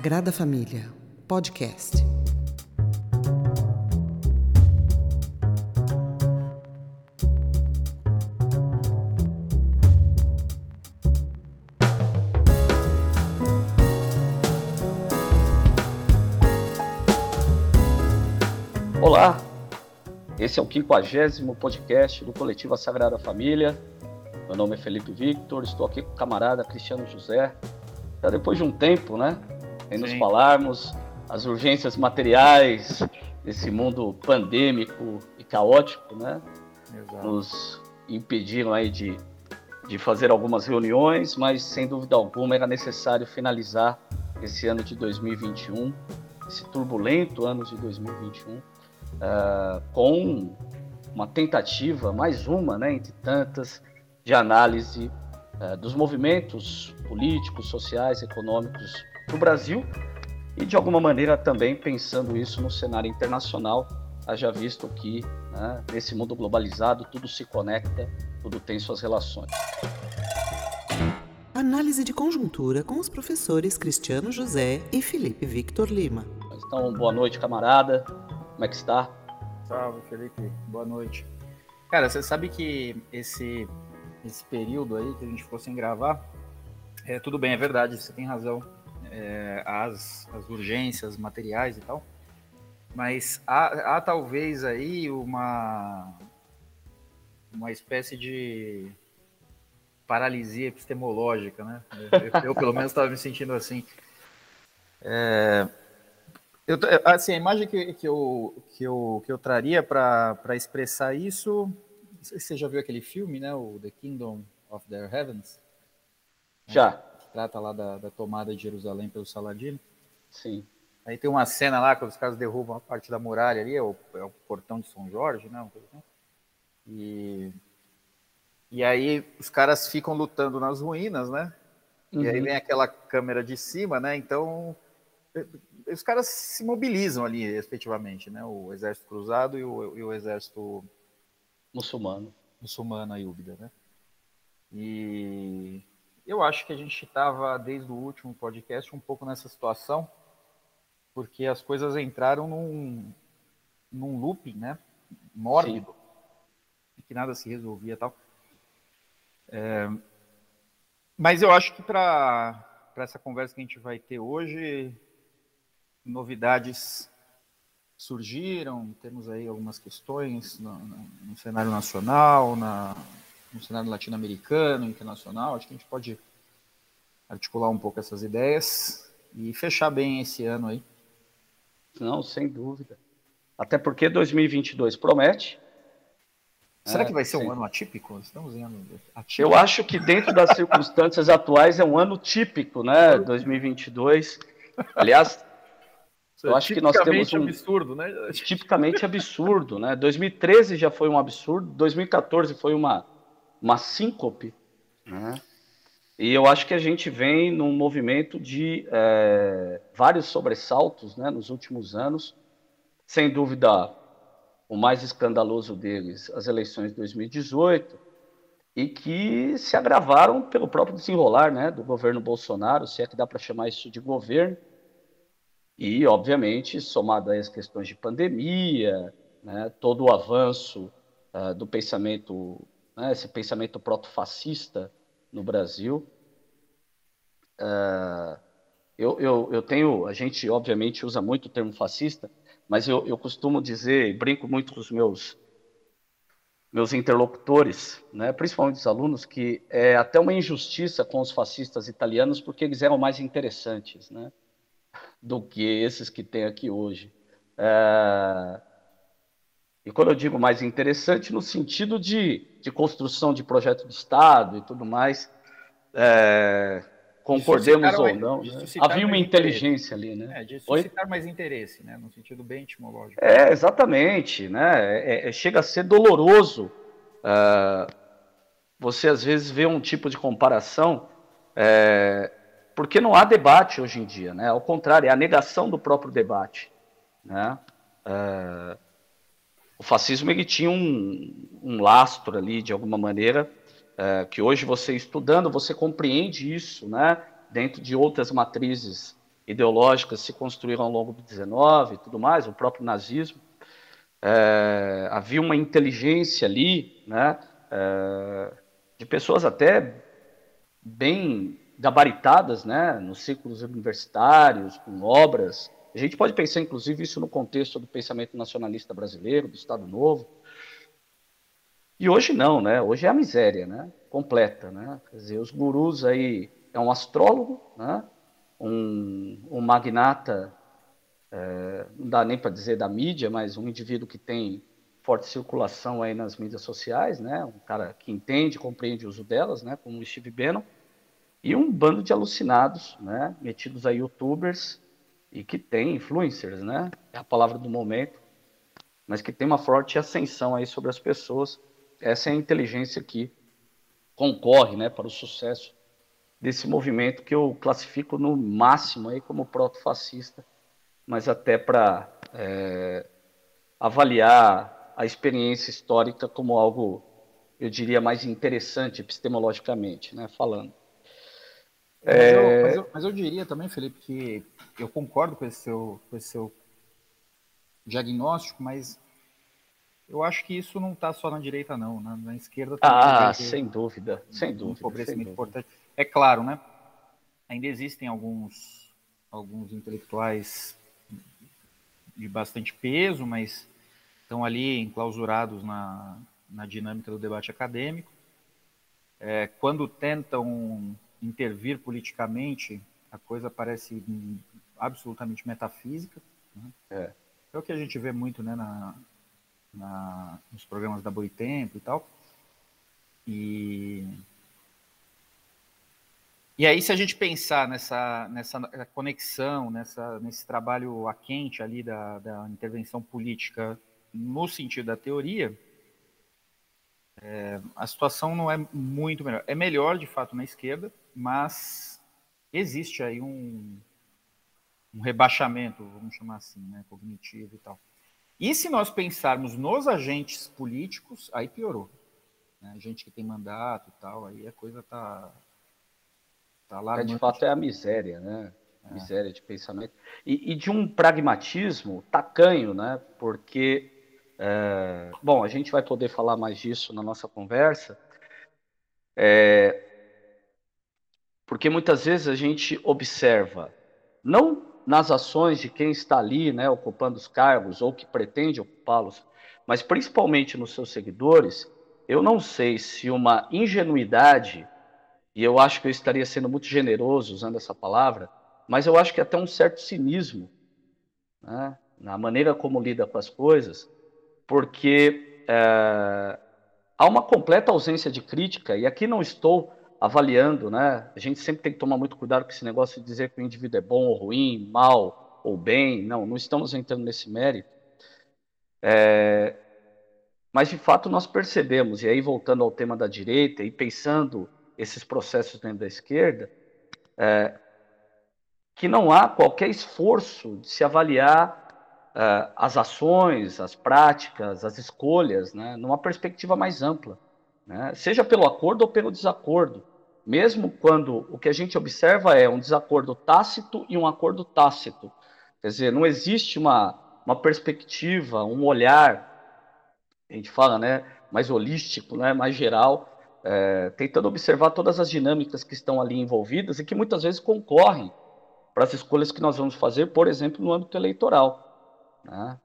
Sagrada Família, podcast. Olá, esse é o 50 podcast do Coletivo Sagrada Família. Meu nome é Felipe Victor, estou aqui com o camarada Cristiano José. Já depois de um tempo, né? Em nos falarmos as urgências materiais desse mundo pandêmico e caótico, né? Exato. Nos impediram aí de, de fazer algumas reuniões, mas sem dúvida alguma era necessário finalizar esse ano de 2021, esse turbulento ano de 2021, uh, ah, com uma tentativa, mais uma, né, entre tantas, de análise uh, dos movimentos políticos, sociais, econômicos do Brasil e, de alguma maneira, também pensando isso no cenário internacional, haja visto que né, nesse mundo globalizado tudo se conecta, tudo tem suas relações. Análise de conjuntura com os professores Cristiano José e Felipe Victor Lima. Então, boa noite, camarada. Como é que está? Salve, Felipe. Boa noite. Cara, você sabe que esse esse período aí que a gente ficou sem gravar, é, tudo bem, é verdade, você tem razão. É, as, as urgências materiais e tal. Mas há, há talvez aí uma, uma espécie de paralisia epistemológica, né? Eu, eu pelo menos estava me sentindo assim. É, eu, assim, a imagem que, que, eu, que, eu, que eu traria para expressar isso você já viu aquele filme, né? O The Kingdom of the Heavens. Já. Que trata lá da, da tomada de Jerusalém pelo Saladino. Sim. Aí tem uma cena lá quando os caras derrubam a parte da muralha ali, é o, é o portão de São Jorge, né? Assim. E, e aí os caras ficam lutando nas ruínas, né? Uhum. E aí uhum. vem aquela câmera de cima, né? Então os caras se mobilizam ali, efetivamente, né? O exército cruzado e o, e o exército muçulmano. Muçulmano, a Yúbida, né? E eu acho que a gente estava, desde o último podcast, um pouco nessa situação, porque as coisas entraram num, num looping, né? Mórbido, Sim. que nada se resolvia tal. É, mas eu acho que para essa conversa que a gente vai ter hoje, novidades surgiram, temos aí algumas questões no, no cenário nacional, na, no cenário latino-americano, internacional. Acho que a gente pode articular um pouco essas ideias e fechar bem esse ano aí. Não, sem dúvida. Até porque 2022 promete. Será é, que vai ser sim. um ano atípico? Estamos em ano atípico. Eu acho que dentro das circunstâncias atuais é um ano típico, né? 2022. Aliás, eu acho que nós temos um absurdo, né? Tipicamente absurdo, né? 2013 já foi um absurdo, 2014 foi uma uma síncope, né? E eu acho que a gente vem num movimento de é, vários sobressaltos, né? Nos últimos anos, sem dúvida o mais escandaloso deles, as eleições de 2018, e que se agravaram pelo próprio desenrolar, né? Do governo Bolsonaro, se é que dá para chamar isso de governo e, obviamente, somado às questões de pandemia, né, todo o avanço uh, do pensamento, né, esse pensamento proto-fascista no Brasil. Uh, eu, eu, eu, tenho, a gente obviamente usa muito o termo fascista, mas eu, eu costumo dizer, brinco muito com os meus meus interlocutores, né, principalmente os alunos, que é até uma injustiça com os fascistas italianos porque eles eram mais interessantes, né? do que esses que tem aqui hoje. É... E quando eu digo mais interessante, no sentido de, de construção de projeto de Estado e tudo mais, é... concordemos ou não, né? havia uma inteligência ali, né? É, de suscitar Oi? mais interesse, né? no sentido bem etimológico. É, exatamente. Né? É, é, chega a ser doloroso é, você, às vezes, vê um tipo de comparação é, porque não há debate hoje em dia, né? Ao contrário, é a negação do próprio debate, né? O fascismo ele tinha um, um, lastro ali de alguma maneira é, que hoje você estudando você compreende isso, né? Dentro de outras matrizes ideológicas se construíram ao longo do 19 e tudo mais, o próprio nazismo. É, havia uma inteligência ali, né, é, de pessoas até bem gabaritadas, né, nos círculos universitários, com obras. A gente pode pensar, inclusive, isso no contexto do pensamento nacionalista brasileiro, do Estado Novo. E hoje não, né? Hoje é a miséria, né? Completa, né? Quer dizer, os gurus aí é um astrólogo, né? Um, um magnata, é, não dá nem para dizer da mídia, mas um indivíduo que tem forte circulação aí nas mídias sociais, né? Um cara que entende, compreende o uso delas, né? Como o Steve Bannon e um bando de alucinados, né, metidos a youtubers e que tem influencers, né, é a palavra do momento, mas que tem uma forte ascensão aí sobre as pessoas. Essa é a inteligência que concorre, né, para o sucesso desse movimento que eu classifico no máximo aí como proto-fascista, mas até para é, avaliar a experiência histórica como algo, eu diria, mais interessante epistemologicamente, né, falando. Mas, é... eu, mas, eu, mas, eu, diria também, Felipe, que eu concordo com esse seu, com esse seu diagnóstico, mas eu acho que isso não está só na direita, não. Na, na esquerda Ah, sem dúvida, sem dúvida. Um empobrecimento importante. É claro, né? Ainda existem alguns, alguns intelectuais de bastante peso, mas estão ali enclausurados na, na dinâmica do debate acadêmico. É, quando tentam intervir politicamente, a coisa parece absolutamente metafísica. Né? É. é. o que a gente vê muito né, na, na, nos programas da Boitempo e tal. E, e aí, se a gente pensar nessa, nessa conexão, nessa, nesse trabalho a quente ali da, da intervenção política no sentido da teoria, é, a situação não é muito melhor. É melhor, de fato, na esquerda, mas existe aí um, um rebaixamento, vamos chamar assim, né, cognitivo e tal. E se nós pensarmos nos agentes políticos, aí piorou. Né? Gente que tem mandato e tal, aí a coisa tá, tá lá. É, de fato, é a miséria, né? É. Miséria de pensamento. E, e, de um pragmatismo tacanho, né? Porque, é, bom, a gente vai poder falar mais disso na nossa conversa. É, porque muitas vezes a gente observa, não nas ações de quem está ali, né, ocupando os cargos ou que pretende ocupá-los, mas principalmente nos seus seguidores, eu não sei se uma ingenuidade, e eu acho que eu estaria sendo muito generoso usando essa palavra, mas eu acho que até um certo cinismo né, na maneira como lida com as coisas, porque é, há uma completa ausência de crítica, e aqui não estou avaliando, né? A gente sempre tem que tomar muito cuidado com esse negócio de dizer que o indivíduo é bom ou ruim, mal ou bem. Não, não estamos entrando nesse mérito. É... Mas de fato nós percebemos, e aí voltando ao tema da direita e pensando esses processos dentro da esquerda, é... que não há qualquer esforço de se avaliar é, as ações, as práticas, as escolhas, né, numa perspectiva mais ampla, né, seja pelo acordo ou pelo desacordo mesmo quando o que a gente observa é um desacordo tácito e um acordo tácito. Quer dizer, não existe uma, uma perspectiva, um olhar, a gente fala, né, mais holístico, né, mais geral, é, tentando observar todas as dinâmicas que estão ali envolvidas e que muitas vezes concorrem para as escolhas que nós vamos fazer, por exemplo, no âmbito eleitoral. Né?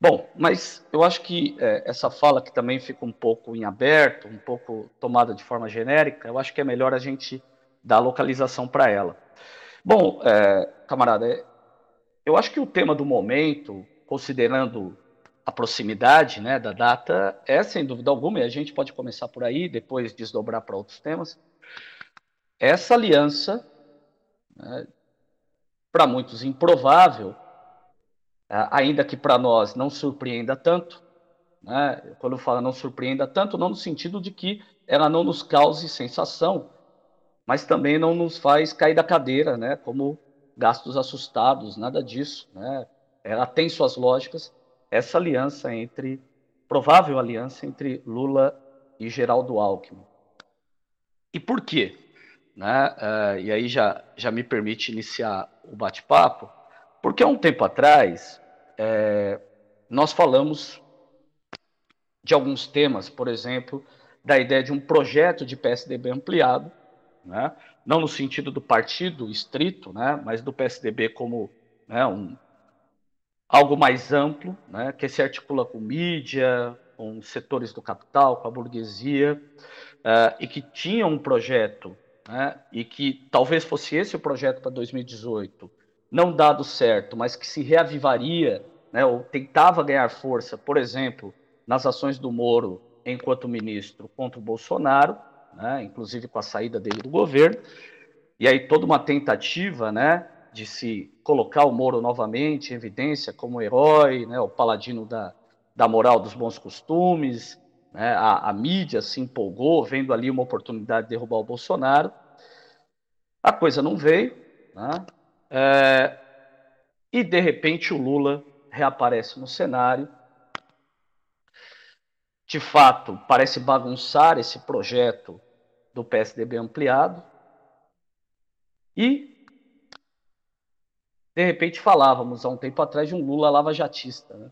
Bom, mas eu acho que é, essa fala que também fica um pouco em aberto, um pouco tomada de forma genérica, eu acho que é melhor a gente dar localização para ela. Bom, é, camarada, é, eu acho que o tema do momento, considerando a proximidade né, da data, é sem dúvida alguma, e a gente pode começar por aí, depois desdobrar para outros temas, essa aliança, né, para muitos improvável, ainda que para nós não surpreenda tanto, né? quando eu falo não surpreenda tanto, não no sentido de que ela não nos cause sensação, mas também não nos faz cair da cadeira, né? como gastos assustados, nada disso. Né? Ela tem suas lógicas, essa aliança entre, provável aliança entre Lula e Geraldo Alckmin. E por quê? Né? Uh, e aí já, já me permite iniciar o bate-papo, porque há um tempo atrás é, nós falamos de alguns temas, por exemplo, da ideia de um projeto de PSDB ampliado, né? não no sentido do partido estrito, né? mas do PSDB como né, um, algo mais amplo, né? que se articula com mídia, com setores do capital, com a burguesia, uh, e que tinha um projeto, né? e que talvez fosse esse o projeto para 2018, não dado certo, mas que se reavivaria, né? ou tentava ganhar força, por exemplo, nas ações do Moro enquanto ministro contra o Bolsonaro, né, inclusive com a saída dele do governo, e aí toda uma tentativa né, de se colocar o Moro novamente em evidência como herói, né, o paladino da, da moral dos bons costumes, né, a, a mídia se empolgou, vendo ali uma oportunidade de derrubar o Bolsonaro, a coisa não veio, né, é, e de repente o Lula reaparece no cenário, de fato, parece bagunçar esse projeto do PSDB ampliado. E, de repente, falávamos há um tempo atrás de um Lula lavajatista. Né?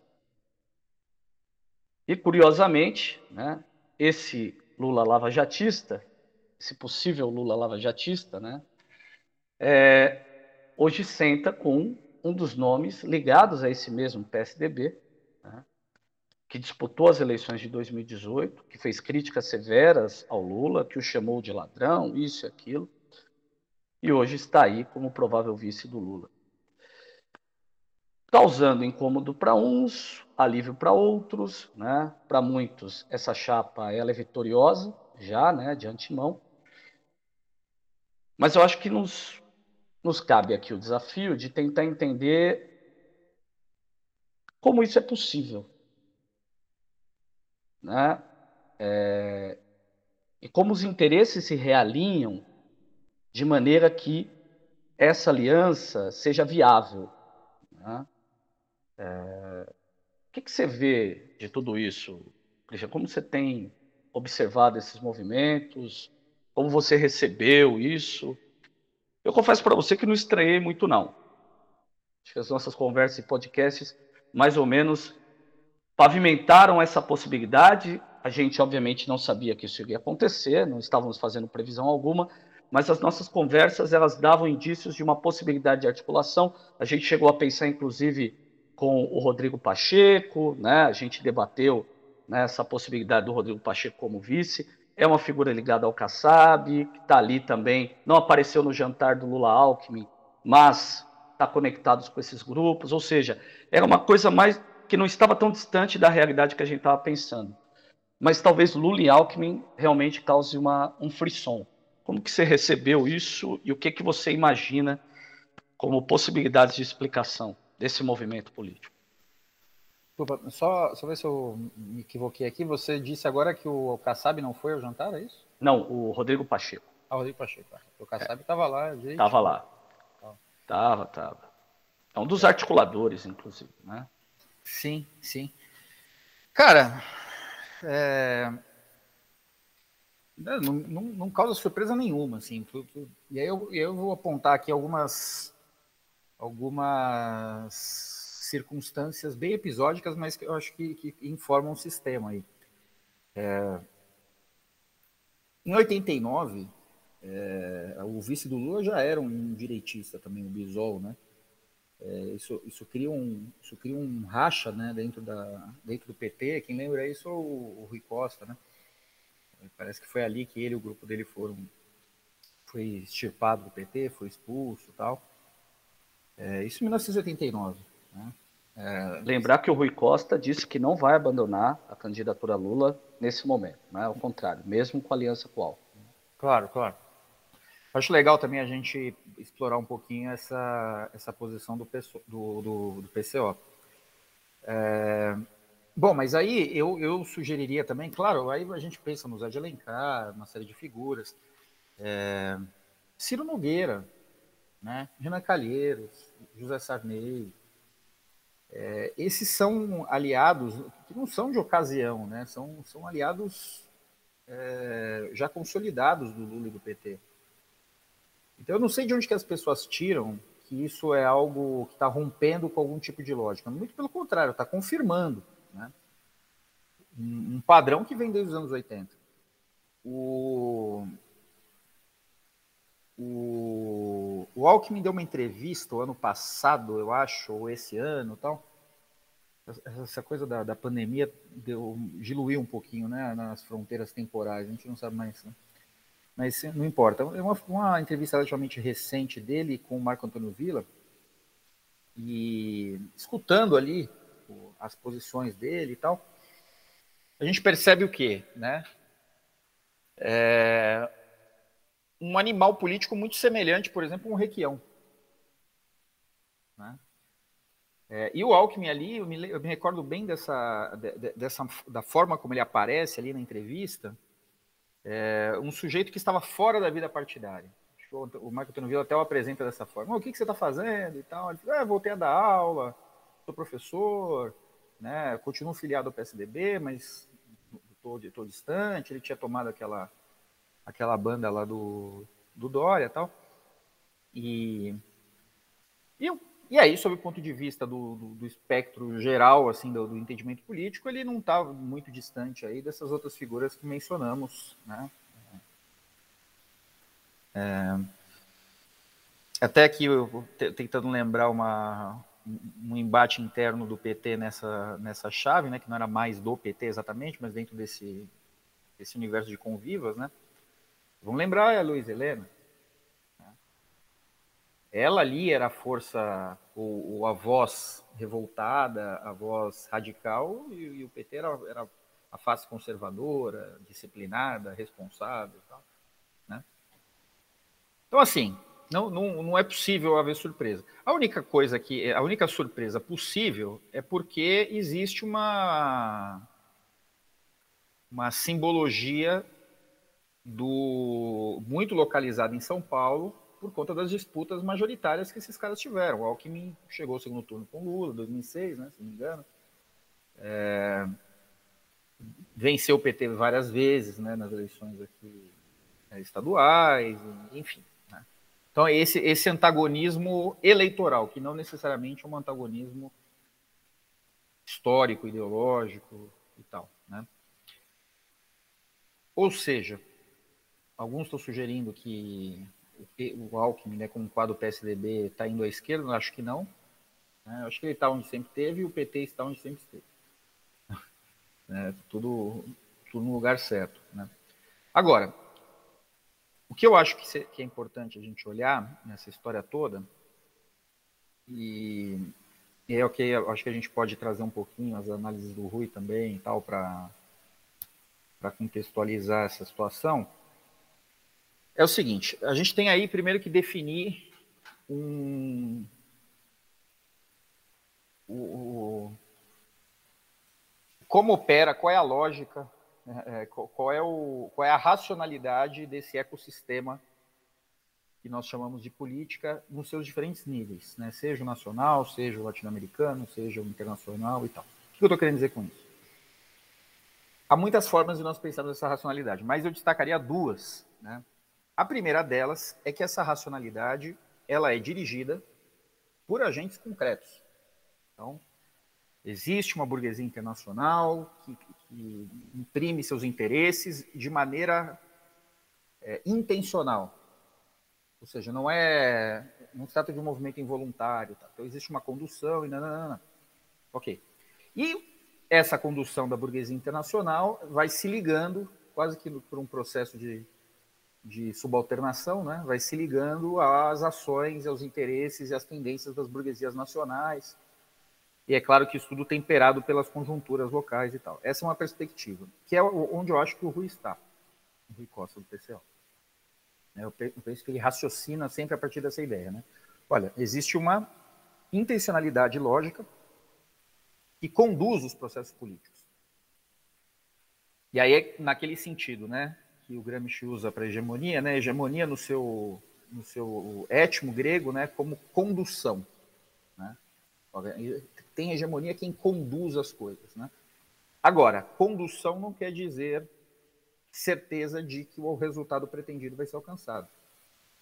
E, curiosamente, né, esse Lula lavajatista, esse possível Lula lavajatista, né, é, hoje senta com um dos nomes ligados a esse mesmo PSDB, que disputou as eleições de 2018, que fez críticas severas ao Lula, que o chamou de ladrão, isso e aquilo, e hoje está aí como provável vice do Lula. Causando incômodo para uns, alívio para outros, né? Para muitos, essa chapa ela é vitoriosa, já, né, de antemão. Mas eu acho que nos, nos cabe aqui o desafio de tentar entender como isso é possível né? É, e como os interesses se realinham de maneira que essa aliança seja viável. Né? É, o que, que, você vê de tudo isso, Christian? Como você tem observado esses movimentos? Como você recebeu isso? Eu confesso para você que não estranhei muito, não. Acho que as nossas conversas e podcasts, mais ou menos, pavimentaram essa possibilidade. A gente, obviamente, não sabia que isso iria acontecer, não estávamos fazendo previsão alguma, mas as nossas conversas elas davam indícios de uma possibilidade de articulação. A gente chegou a pensar, inclusive, com o Rodrigo Pacheco, né? a gente debateu né, essa possibilidade do Rodrigo Pacheco como vice. É uma figura ligada ao Kassab, que está ali também, não apareceu no jantar do Lula Alckmin, mas está conectado com esses grupos, ou seja, era uma coisa mais que não estava tão distante da realidade que a gente estava pensando. Mas talvez Lula e Alckmin realmente cause uma, um frisson. Como que você recebeu isso e o que, que você imagina como possibilidades de explicação desse movimento político? Desculpa, só, só ver se eu me equivoquei aqui. Você disse agora que o Kassab não foi ao jantar, é isso? Não, o Rodrigo Pacheco. Ah, o Rodrigo Pacheco. Tá. O Kassab estava é. lá, gente. Estava lá. Estava, estava. É um dos articuladores, inclusive, né? Sim, sim. Cara, é... não, não, não, causa surpresa nenhuma, assim. E aí eu, eu vou apontar aqui algumas, algumas circunstâncias bem episódicas, mas que eu acho que, que informam o sistema aí. É... Em 89, é... o vice do Lula já era um direitista também, o Bisol, né? É, isso, isso, cria um, isso cria um racha né, dentro, da, dentro do PT. Quem lembra isso é o, o Rui Costa. Né? Parece que foi ali que ele e o grupo dele foram foi extirpado do PT, foi expulso tal. É, isso em 1989. É, Lembrar que o Rui Costa disse que não vai abandonar a candidatura Lula nesse momento, né? ao contrário, mesmo com a aliança atual. Claro, claro. Acho legal também a gente explorar um pouquinho essa, essa posição do, do, do, do PCO. É, bom, mas aí eu, eu sugeriria também, claro, aí a gente pensa no Zé de Alencar, uma série de figuras, é, Ciro Nogueira, né, Renan Calheiros, José Sarney, é, esses são aliados que não são de ocasião, né, são, são aliados é, já consolidados do Lula e do PT. Então eu não sei de onde que as pessoas tiram que isso é algo que está rompendo com algum tipo de lógica. Muito pelo contrário, está confirmando né? um, padrão que vem desde os anos 80. O, o, o Alckmin deu uma entrevista o ano passado, eu acho, ou esse ano tal. Essa coisa da, da pandemia deu, diluiu um pouquinho né, nas fronteiras temporais, a gente não sabe mais. Né? Mas não importa. É uma, uma entrevista relativamente recente dele com o Marco Antônio Villa, e escutando ali as posições dele e tal, a gente percebe o quê? Né? É, um animal político muito semelhante, por exemplo, um requião. Né? É, e o Alckmin ali, eu me, eu me recordo bem dessa, de, dessa, da forma como ele aparece ali na entrevista, é, um sujeito que estava fora da vida partidária. O Marco Antônio Vila até o apresenta dessa forma. o que, que você está fazendo e tal? Ele ah, voltei a dar aula, sou professor, né, continuo filiado ao PSDB, mas estou distante. Ele tinha tomado aquela aquela banda lá do, do Dória tal. E, e, e aí, sob o ponto de vista do, do, do espectro geral, assim, do, do, entendimento político, ele não está muito distante aí dessas outras figuras que mencionamos, né? É, até aqui, eu tentando lembrar uma, um embate interno do PT nessa, nessa chave, né, que não era mais do PT exatamente, mas dentro desse, desse universo de convivas, né? Vamos lembrar a Luiz Helena. Né? Ela ali era a força, ou, a voz revoltada, a voz radical, e, e o PT era, era, a face conservadora, disciplinada, responsável. Tal, né? Então, assim, não, não, não é possível haver surpresa. A única coisa que, a única surpresa possível é porque existe uma, uma simbologia do muito localizado em São Paulo por conta das disputas majoritárias que esses caras tiveram. O Alckmin chegou ao segundo turno com Lula, 2006, né, se não me engano. É, venceu o PT várias vezes né, nas eleições aqui é, estaduais, enfim. Né. Então, esse, esse antagonismo eleitoral, que não necessariamente é um antagonismo histórico, ideológico e tal. Né? Ou seja, Alguns estão sugerindo que o Alckmin, né, como quadro PSDB, está indo à esquerda, acho que não. Né? Acho que ele está onde sempre teve e o PT está onde sempre esteve. É, tudo, tudo no lugar certo. Né? Agora, o que eu acho que, que é importante a gente olhar nessa história toda, e, é o que eu acho que a gente pode trazer um pouquinho as análises do Rui também e tal, para contextualizar essa situação, é o seguinte: a gente tem aí primeiro que definir um. O, como opera, qual é a lógica, né, é, qual, é o, qual é a racionalidade desse ecossistema que nós chamamos de política nos seus diferentes níveis, né? seja o nacional, seja o latino-americano, seja o internacional e tal. O que eu estou querendo dizer com isso? Há muitas formas de nós pensarmos essa racionalidade, mas eu destacaria duas. Né? A primeira delas é que essa racionalidade ela é dirigida por agentes concretos. Então, existe uma burguesia internacional que, que imprime seus interesses de maneira é, intencional. Ou seja, não é não se trata de um movimento involuntário. Tá? Então, existe uma condução e não. Ok. E essa condução da burguesia internacional vai se ligando, quase que por um processo de de subalternação, né, vai se ligando às ações, aos interesses e às tendências das burguesias nacionais. E é claro que isso tudo temperado pelas conjunturas locais e tal. Essa é uma perspectiva, que é onde eu acho que o Rui está, o Rui Costa do PCO. É, eu penso que ele raciocina sempre a partir dessa ideia. Né? Olha, existe uma intencionalidade lógica que conduz os processos políticos. E aí naquele sentido, né? Que o Gramsci usa para hegemonia, né? Hegemonia no seu no seu étimo grego, né? Como condução, né? Tem hegemonia quem conduz as coisas, né? Agora, condução não quer dizer certeza de que o resultado pretendido vai ser alcançado.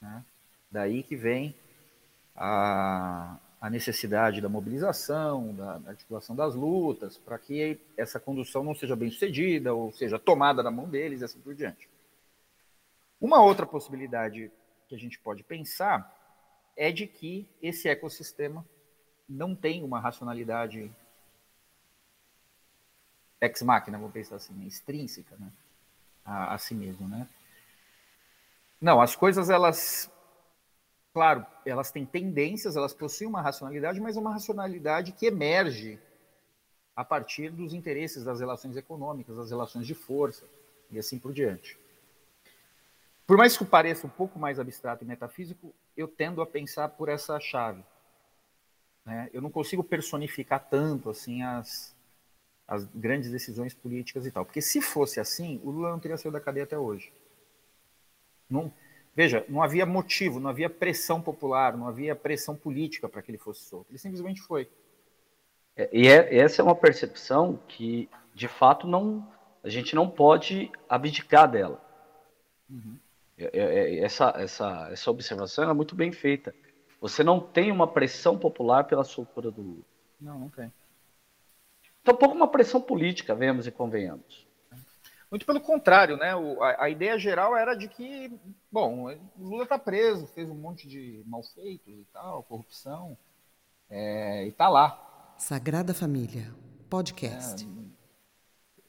Né? Daí que vem a, a necessidade da mobilização, da, da articulação das lutas, para que essa condução não seja bem sucedida, ou seja tomada na mão deles e assim por diante. Uma outra possibilidade que a gente pode pensar é de que esse ecossistema não tem uma racionalidade ex machina, vamos pensar assim, né, extrínseca né, a, a si mesmo. Né? Não, as coisas elas Claro, elas têm tendências, elas possuem uma racionalidade, mas uma racionalidade que emerge a partir dos interesses das relações econômicas, das relações de força e assim por diante. Por mais que pareça um pouco mais abstrato e metafísico, eu tendo a pensar por essa chave. Né? Eu não consigo personificar tanto assim as, as grandes decisões políticas e tal, porque se fosse assim, o Lula não teria saído da cadeia até hoje. Não, Veja, não havia motivo, não havia pressão popular, não havia pressão política para que ele fosse solto. Ele simplesmente foi. É, e é, essa é uma percepção que, de fato, não a gente não pode abdicar dela. Uhum. É, é, é essa, essa, essa observação é muito bem feita. Você não tem uma pressão popular pela soltura do Lula. Não, não tem. Tampouco uma pressão política, venhamos e convenhamos. Muito pelo contrário, né? O, a, a, ideia geral era de que, bom, o Lula está preso, fez um monte de malfeitos e tal, corrupção, é, e está lá. Sagrada Família, podcast.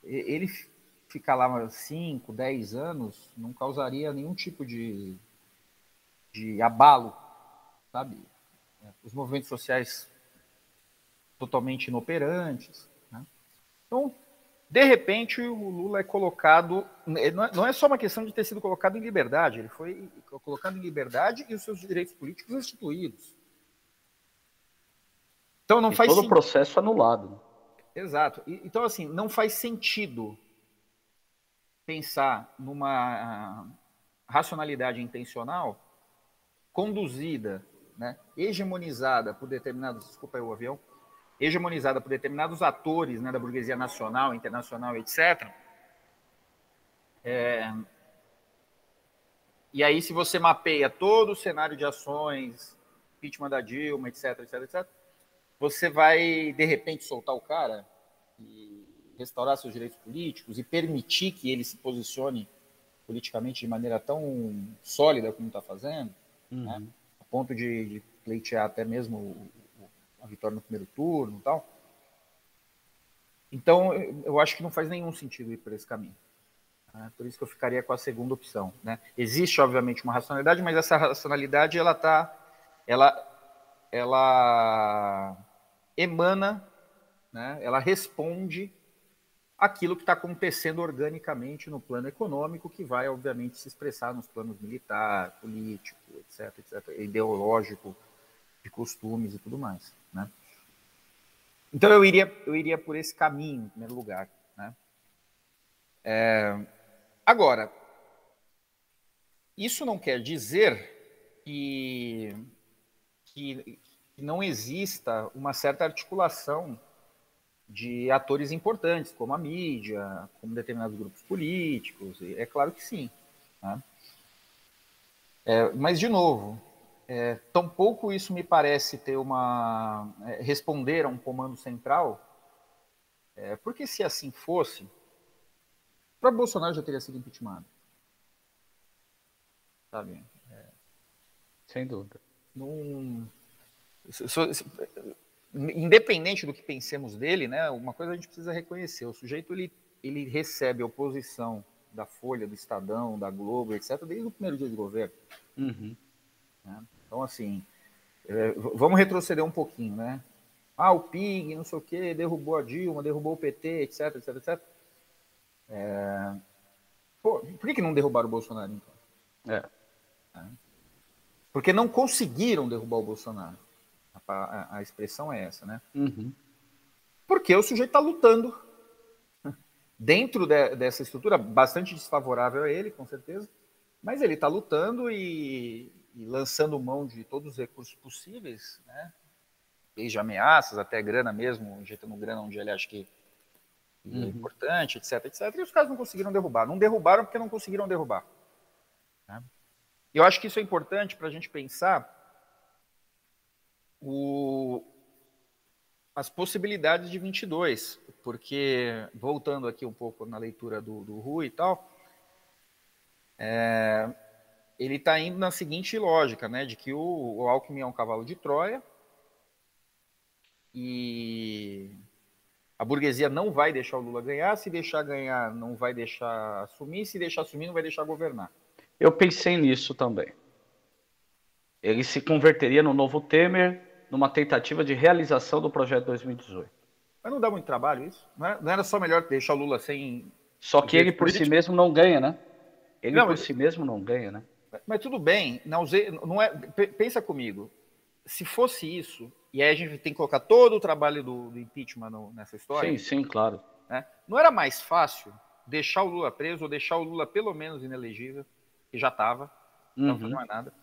É, ele ficar lá 5, 10 anos não causaria nenhum tipo de, de abalo, sabe? Os movimentos sociais totalmente inoperantes. Né? Então, de repente, o Lula é colocado. É, não é só uma questão de ter sido colocado em liberdade, ele foi colocado em liberdade e os seus direitos políticos instituídos. Então não e faz todo o processo anulado. Exato. Então, assim, não faz sentido pensar numa racionalidade intencional conduzida, né, hegemonizada por determinados. Desculpa aí o avião hegemonizada por determinados atores né, da burguesia nacional, internacional, etc. É... E aí, se você mapeia todo o cenário de ações, impeachment da Dilma, etc, etc, etc, você vai, de repente, soltar o cara e restaurar seus direitos políticos e permitir que ele se posicione politicamente de maneira tão sólida como está fazendo, uhum. né, a ponto de, de pleitear até mesmo uma vitória no primeiro turno e tal. Então, eu acho que não faz nenhum sentido ir por esse caminho. Né? Por isso que eu ficaria com a segunda opção. Né? Existe, obviamente, uma racionalidade, mas essa racionalidade, ela tá, ela, ela emana, né? ela responde aquilo que está acontecendo organicamente no plano econômico, que vai, obviamente, se expressar nos planos militar, político, etc., etc., ideológico, de costumes e tudo mais. Né? Então eu iria, eu iria por esse caminho, em primeiro lugar. Né? É, agora, isso não quer dizer que, que não exista uma certa articulação de atores importantes, como a mídia, como determinados grupos políticos. É claro que sim. Né? É, mas, de novo, é, tampouco isso me parece ter uma. É, responder a um comando central, é, porque se assim fosse, para Bolsonaro já teria sido impeachmentado. Sabe? Sem dúvida. Num, independente do que pensemos dele, né, uma coisa a gente precisa reconhecer: o sujeito ele, ele recebe oposição da Folha, do Estadão, da Globo, etc., desde o primeiro dia de governo. Uhum. Né? Então, assim, é, vamos retroceder um pouquinho, né? Ah, o PIG, não sei o quê, derrubou a Dilma, derrubou o PT, etc, etc, etc. É... Pô, por que, que não derrubaram o Bolsonaro, então? É. é. Porque não conseguiram derrubar o Bolsonaro. A, a, expressão é essa, né? Uhum. Porque o sujeito está lutando dentro de, dessa estrutura bastante desfavorável a ele, com certeza, mas ele está lutando e e lançando mão de todos os recursos possíveis, né? desde ameaças até grana mesmo, injetando grana onde ele acha que é uhum. importante, etc, etc. E os caras não conseguiram derrubar. Não derrubaram porque não conseguiram derrubar. Né? Eu acho que isso é importante para a gente pensar o, as possibilidades de 22, porque, voltando aqui um pouco na leitura do, do Rui e tal, é, ele está indo na seguinte lógica, né, de que o, o Alckmin é um cavalo de Troia e a burguesia não vai deixar o Lula ganhar, se deixar ganhar não vai deixar assumir, se deixar assumir não vai deixar governar. Eu pensei nisso também. Ele se converteria no novo Temer numa tentativa de realização do projeto 2018. Mas não dá muito trabalho isso? Não era, não era só melhor deixar o Lula sem. Só que ele por político? si mesmo não ganha, né? Ele não, por si mesmo não ganha, né? Mas tudo bem, não, não é, pensa comigo. Se fosse isso, e aí a gente tem que colocar todo o trabalho do, do impeachment no, nessa história. Sim, sim, claro. Né? Não era mais fácil deixar o Lula preso ou deixar o Lula pelo menos inelegível, que já estava, uhum. não fazia mais nada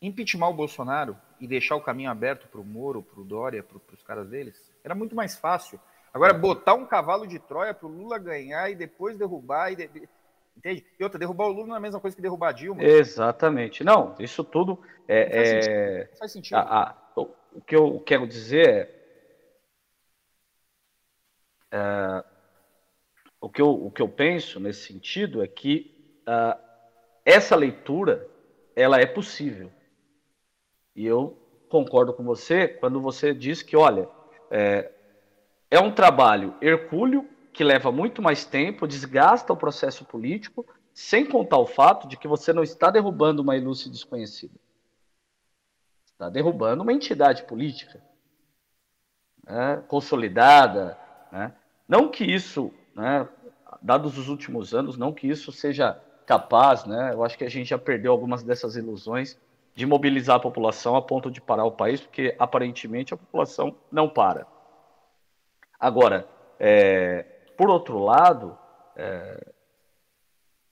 impeachment o Bolsonaro e deixar o caminho aberto para o Moro, para o Dória, para os caras deles, era muito mais fácil. Agora, botar um cavalo de Troia para o Lula ganhar e depois derrubar. E de... Entende? E outra, derrubar o Lula não é a mesma coisa que derrubar a Dilma. Exatamente. Não, isso tudo é. Não faz é... sentido. Não faz sentido. A, a, o que eu quero dizer é. é o, que eu, o que eu penso nesse sentido é que uh, essa leitura ela é possível. E eu concordo com você quando você diz que, olha, é, é um trabalho hercúleo que leva muito mais tempo, desgasta o processo político, sem contar o fato de que você não está derrubando uma ilustre desconhecida. Está derrubando uma entidade política né, consolidada. Né? Não que isso, né, dados os últimos anos, não que isso seja capaz, né? Eu acho que a gente já perdeu algumas dessas ilusões de mobilizar a população a ponto de parar o país, porque aparentemente a população não para. Agora, é, por outro lado, é,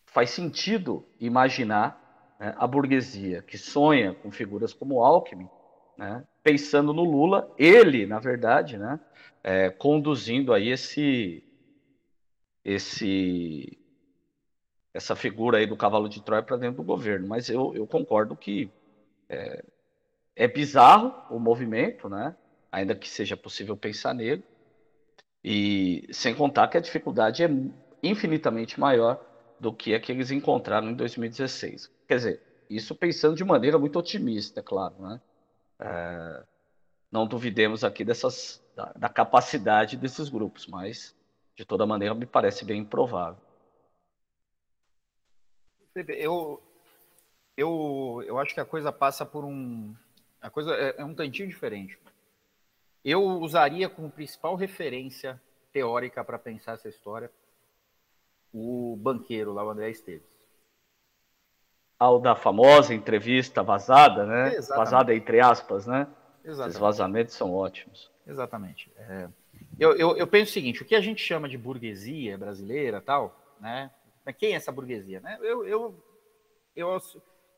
faz sentido imaginar né, a burguesia que sonha com figuras como Alckmin, né, pensando no Lula, ele, na verdade, né, é, conduzindo aí esse, esse, essa figura aí do cavalo de Troia para dentro do governo. Mas eu, eu concordo que é, é bizarro o movimento, né? ainda que seja possível pensar nele, e sem contar que a dificuldade é infinitamente maior do que a que eles encontraram em 2016. Quer dizer, isso pensando de maneira muito otimista, claro. Né? É, não duvidemos aqui dessas, da, da, capacidade desses grupos, mas de toda maneira me parece bem improvável. Eu, eu, eu acho que a coisa passa por um. A coisa é, é um tantinho diferente. Eu usaria como principal referência teórica para pensar essa história o banqueiro lá, o André Esteves. Ao da famosa entrevista vazada, né? Exatamente. Vazada entre aspas, né? Exatamente. Esses vazamentos são ótimos. Exatamente. É, eu, eu, eu, penso o seguinte: o que a gente chama de burguesia brasileira, tal, né? Quem é essa burguesia? Né? Eu, eu, eu,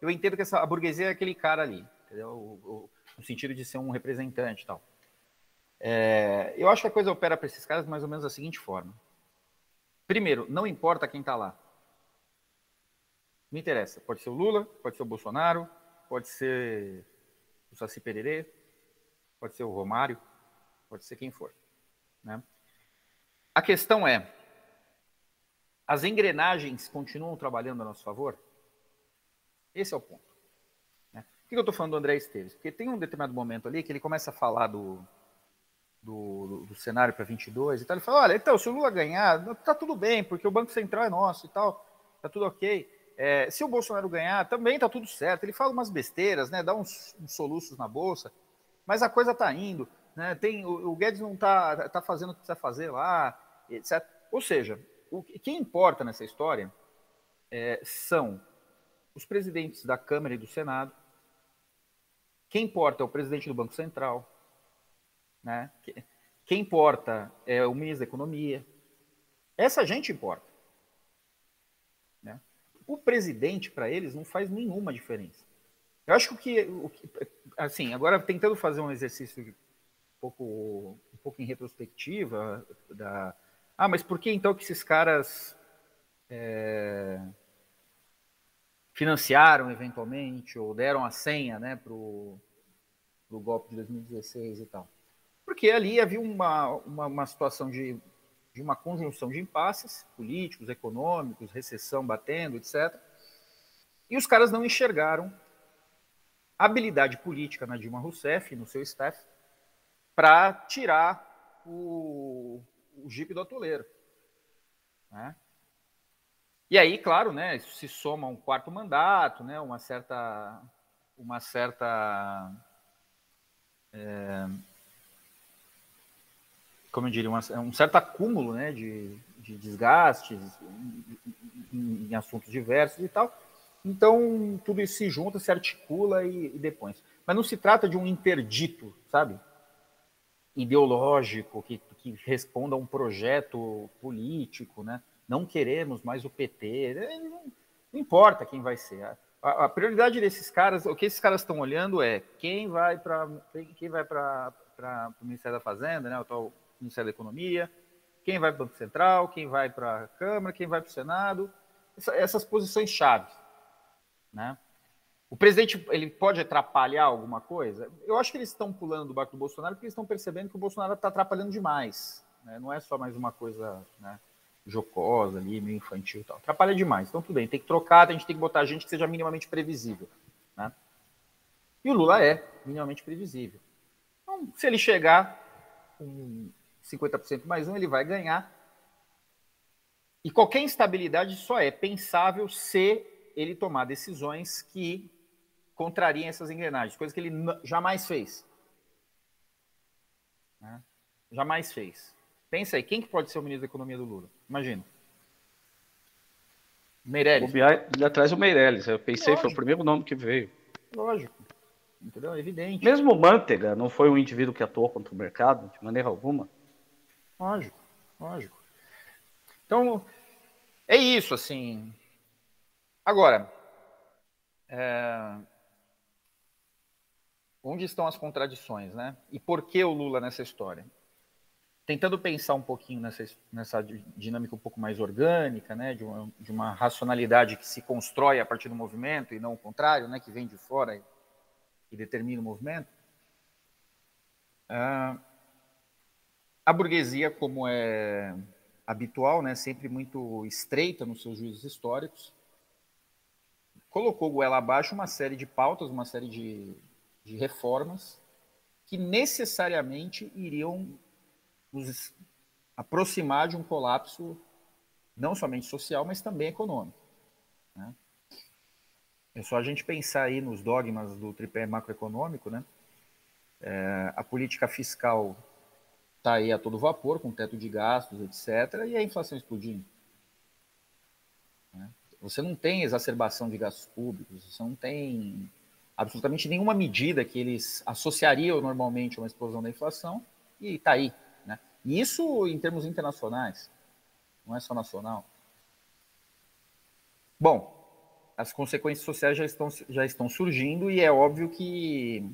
eu entendo que essa, a burguesia é aquele cara ali, entendeu? O, o, no sentido de ser um representante e tal. É, eu acho que a coisa opera para esses caras mais ou menos da seguinte forma. Primeiro, não importa quem está lá. Não interessa. Pode ser o Lula, pode ser o Bolsonaro, pode ser o Saci Pererê, pode ser o Romário, pode ser quem for. Né? A questão é, as engrenagens continuam trabalhando a nosso favor? Esse é o ponto. Né? Por que eu estou falando do André Esteves? Porque tem um determinado momento ali que ele começa a falar do, do, do cenário para 22 e tal. Ele fala: olha, então, se o Lula ganhar, tá tudo bem, porque o Banco Central é nosso e tal, tá tudo ok. É, se o Bolsonaro ganhar, também tá tudo certo. Ele fala umas besteiras, né? Dá uns, uns soluços na bolsa, mas a coisa tá indo. Né? Tem, o, o Guedes não tá, tá fazendo o que precisa fazer lá, etc. Ou seja, o que importa nessa história é, são os presidentes da Câmara e do Senado. Quem importa é o presidente do Banco Central. Né? Quem importa é o ministro da Economia. Essa gente importa. Né? O presidente, para eles, não faz nenhuma diferença. Eu acho que, assim, agora tentando fazer um exercício um pouco, um pouco em retrospectiva, da, ah, mas por que então que esses caras é, financiaram eventualmente ou deram a senha né, para o golpe de 2016 e tal. Porque ali havia uma, uma, uma situação de, de uma conjunção de impasses políticos, econômicos, recessão batendo, etc. E os caras não enxergaram habilidade política na Dilma Rousseff no seu staff para tirar o, o jipe do atoleiro. Né? E aí, claro, né, se soma um quarto mandato, né, uma certa, uma certa, é, como eu diria, uma, um certo acúmulo, né, de, de desgastes em, em, assuntos diversos e tal. Então, tudo isso se junta, se articula e, e depõe. Mas não se trata de um interdito, sabe? Ideológico, que, que responda a um projeto político, né? Não queremos mais o PT. Não, importa quem vai ser. A, a, prioridade desses caras, o que esses caras estão olhando é quem vai para quem vai para o Ministério da Fazenda, né? O tal Ministério da Economia, quem vai para o Banco Central, quem vai para a Câmara, quem vai para o Senado, essa, essas posições chaves. Né? O presidente ele pode atrapalhar alguma coisa? Eu acho que eles estão pulando do barco do Bolsonaro porque eles estão percebendo que o Bolsonaro está atrapalhando demais. Né? Não é só mais uma coisa né, jocosa ali, meio infantil e tal. Atrapalha demais. Então tudo bem, tem que trocar, a gente tem que botar gente que seja minimamente previsível. Né? E o Lula é minimamente previsível. Então, se ele chegar com 50% mais um, ele vai ganhar. E qualquer instabilidade só é pensável se ele tomar decisões que contrariem essas engrenagens, coisa que ele jamais fez. Né? Jamais fez. Pensa aí, quem que pode ser o ministro da Economia do Lula? Imagina. Meirelles. Ele atrás o Meirelles. Eu pensei, Lógico. foi o primeiro nome que veio. Lógico. Entendeu? É evidente. Mesmo o Mantega não foi um indivíduo que atuou contra o mercado, de maneira alguma. Lógico, lógico. Então, é isso, assim. Agora, é... onde estão as contradições, né? E por que o Lula nessa história? Tentando pensar um pouquinho nessa, nessa dinâmica um pouco mais orgânica, né? De uma, de uma racionalidade que se constrói a partir do movimento e não o contrário, né? Que vem de fora e, e determina o movimento. É... A burguesia, como é habitual, né? Sempre muito estreita nos seus juízos históricos, colocou goela abaixo uma série de pautas, uma série de, de reformas que necessariamente iriam nos aproximar de um colapso não somente social, mas também econômico. Né? É só a gente pensar aí nos dogmas do tripé macroeconômico, né? É, a política fiscal está aí a todo vapor, com teto de gastos, etc., e a inflação explodindo. Né? Você não tem exacerbação de gastos públicos, você não tem absolutamente nenhuma medida que eles associariam normalmente a uma explosão da inflação e está aí. E isso em termos internacionais, não é só nacional. Bom, as consequências sociais já estão, já estão surgindo e é óbvio que,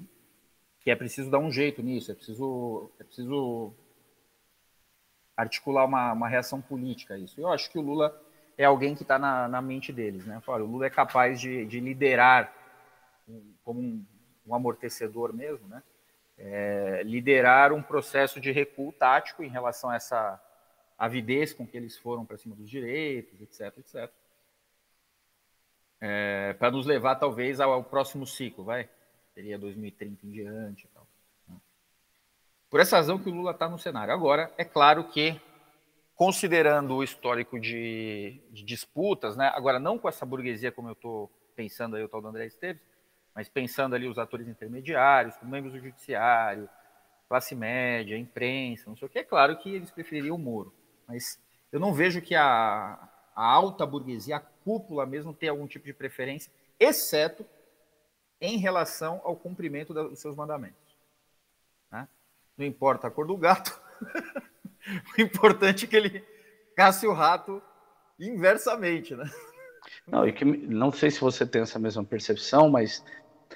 que é preciso dar um jeito nisso, é preciso, é preciso articular uma, uma reação política a isso. Eu acho que o Lula é alguém que está na, na, mente deles. Né? Fala, o Lula é capaz de, de liderar, como um, um, amortecedor mesmo, né? É, liderar um processo de recuo tático em relação a essa avidez com que eles foram para cima dos direitos, etc, etc. É, para nos levar, talvez, ao, ao, próximo ciclo, vai? Seria 2030 em diante? Por essa razão que o Lula está no cenário. Agora, é claro que considerando o histórico de, de, disputas, né? agora não com essa burguesia como eu estou pensando aí o tal do André Esteves, mas pensando ali os atores intermediários, membros do judiciário, classe média, imprensa, não sei o que, é claro que eles prefeririam o Moro, mas eu não vejo que a, a alta burguesia, a cúpula mesmo, tenha algum tipo de preferência, exceto em relação ao cumprimento dos seus mandamentos. Né? Não importa a cor do gato, O importante é que ele casse o rato inversamente, né? Não, e que, não sei se você tem essa mesma percepção, mas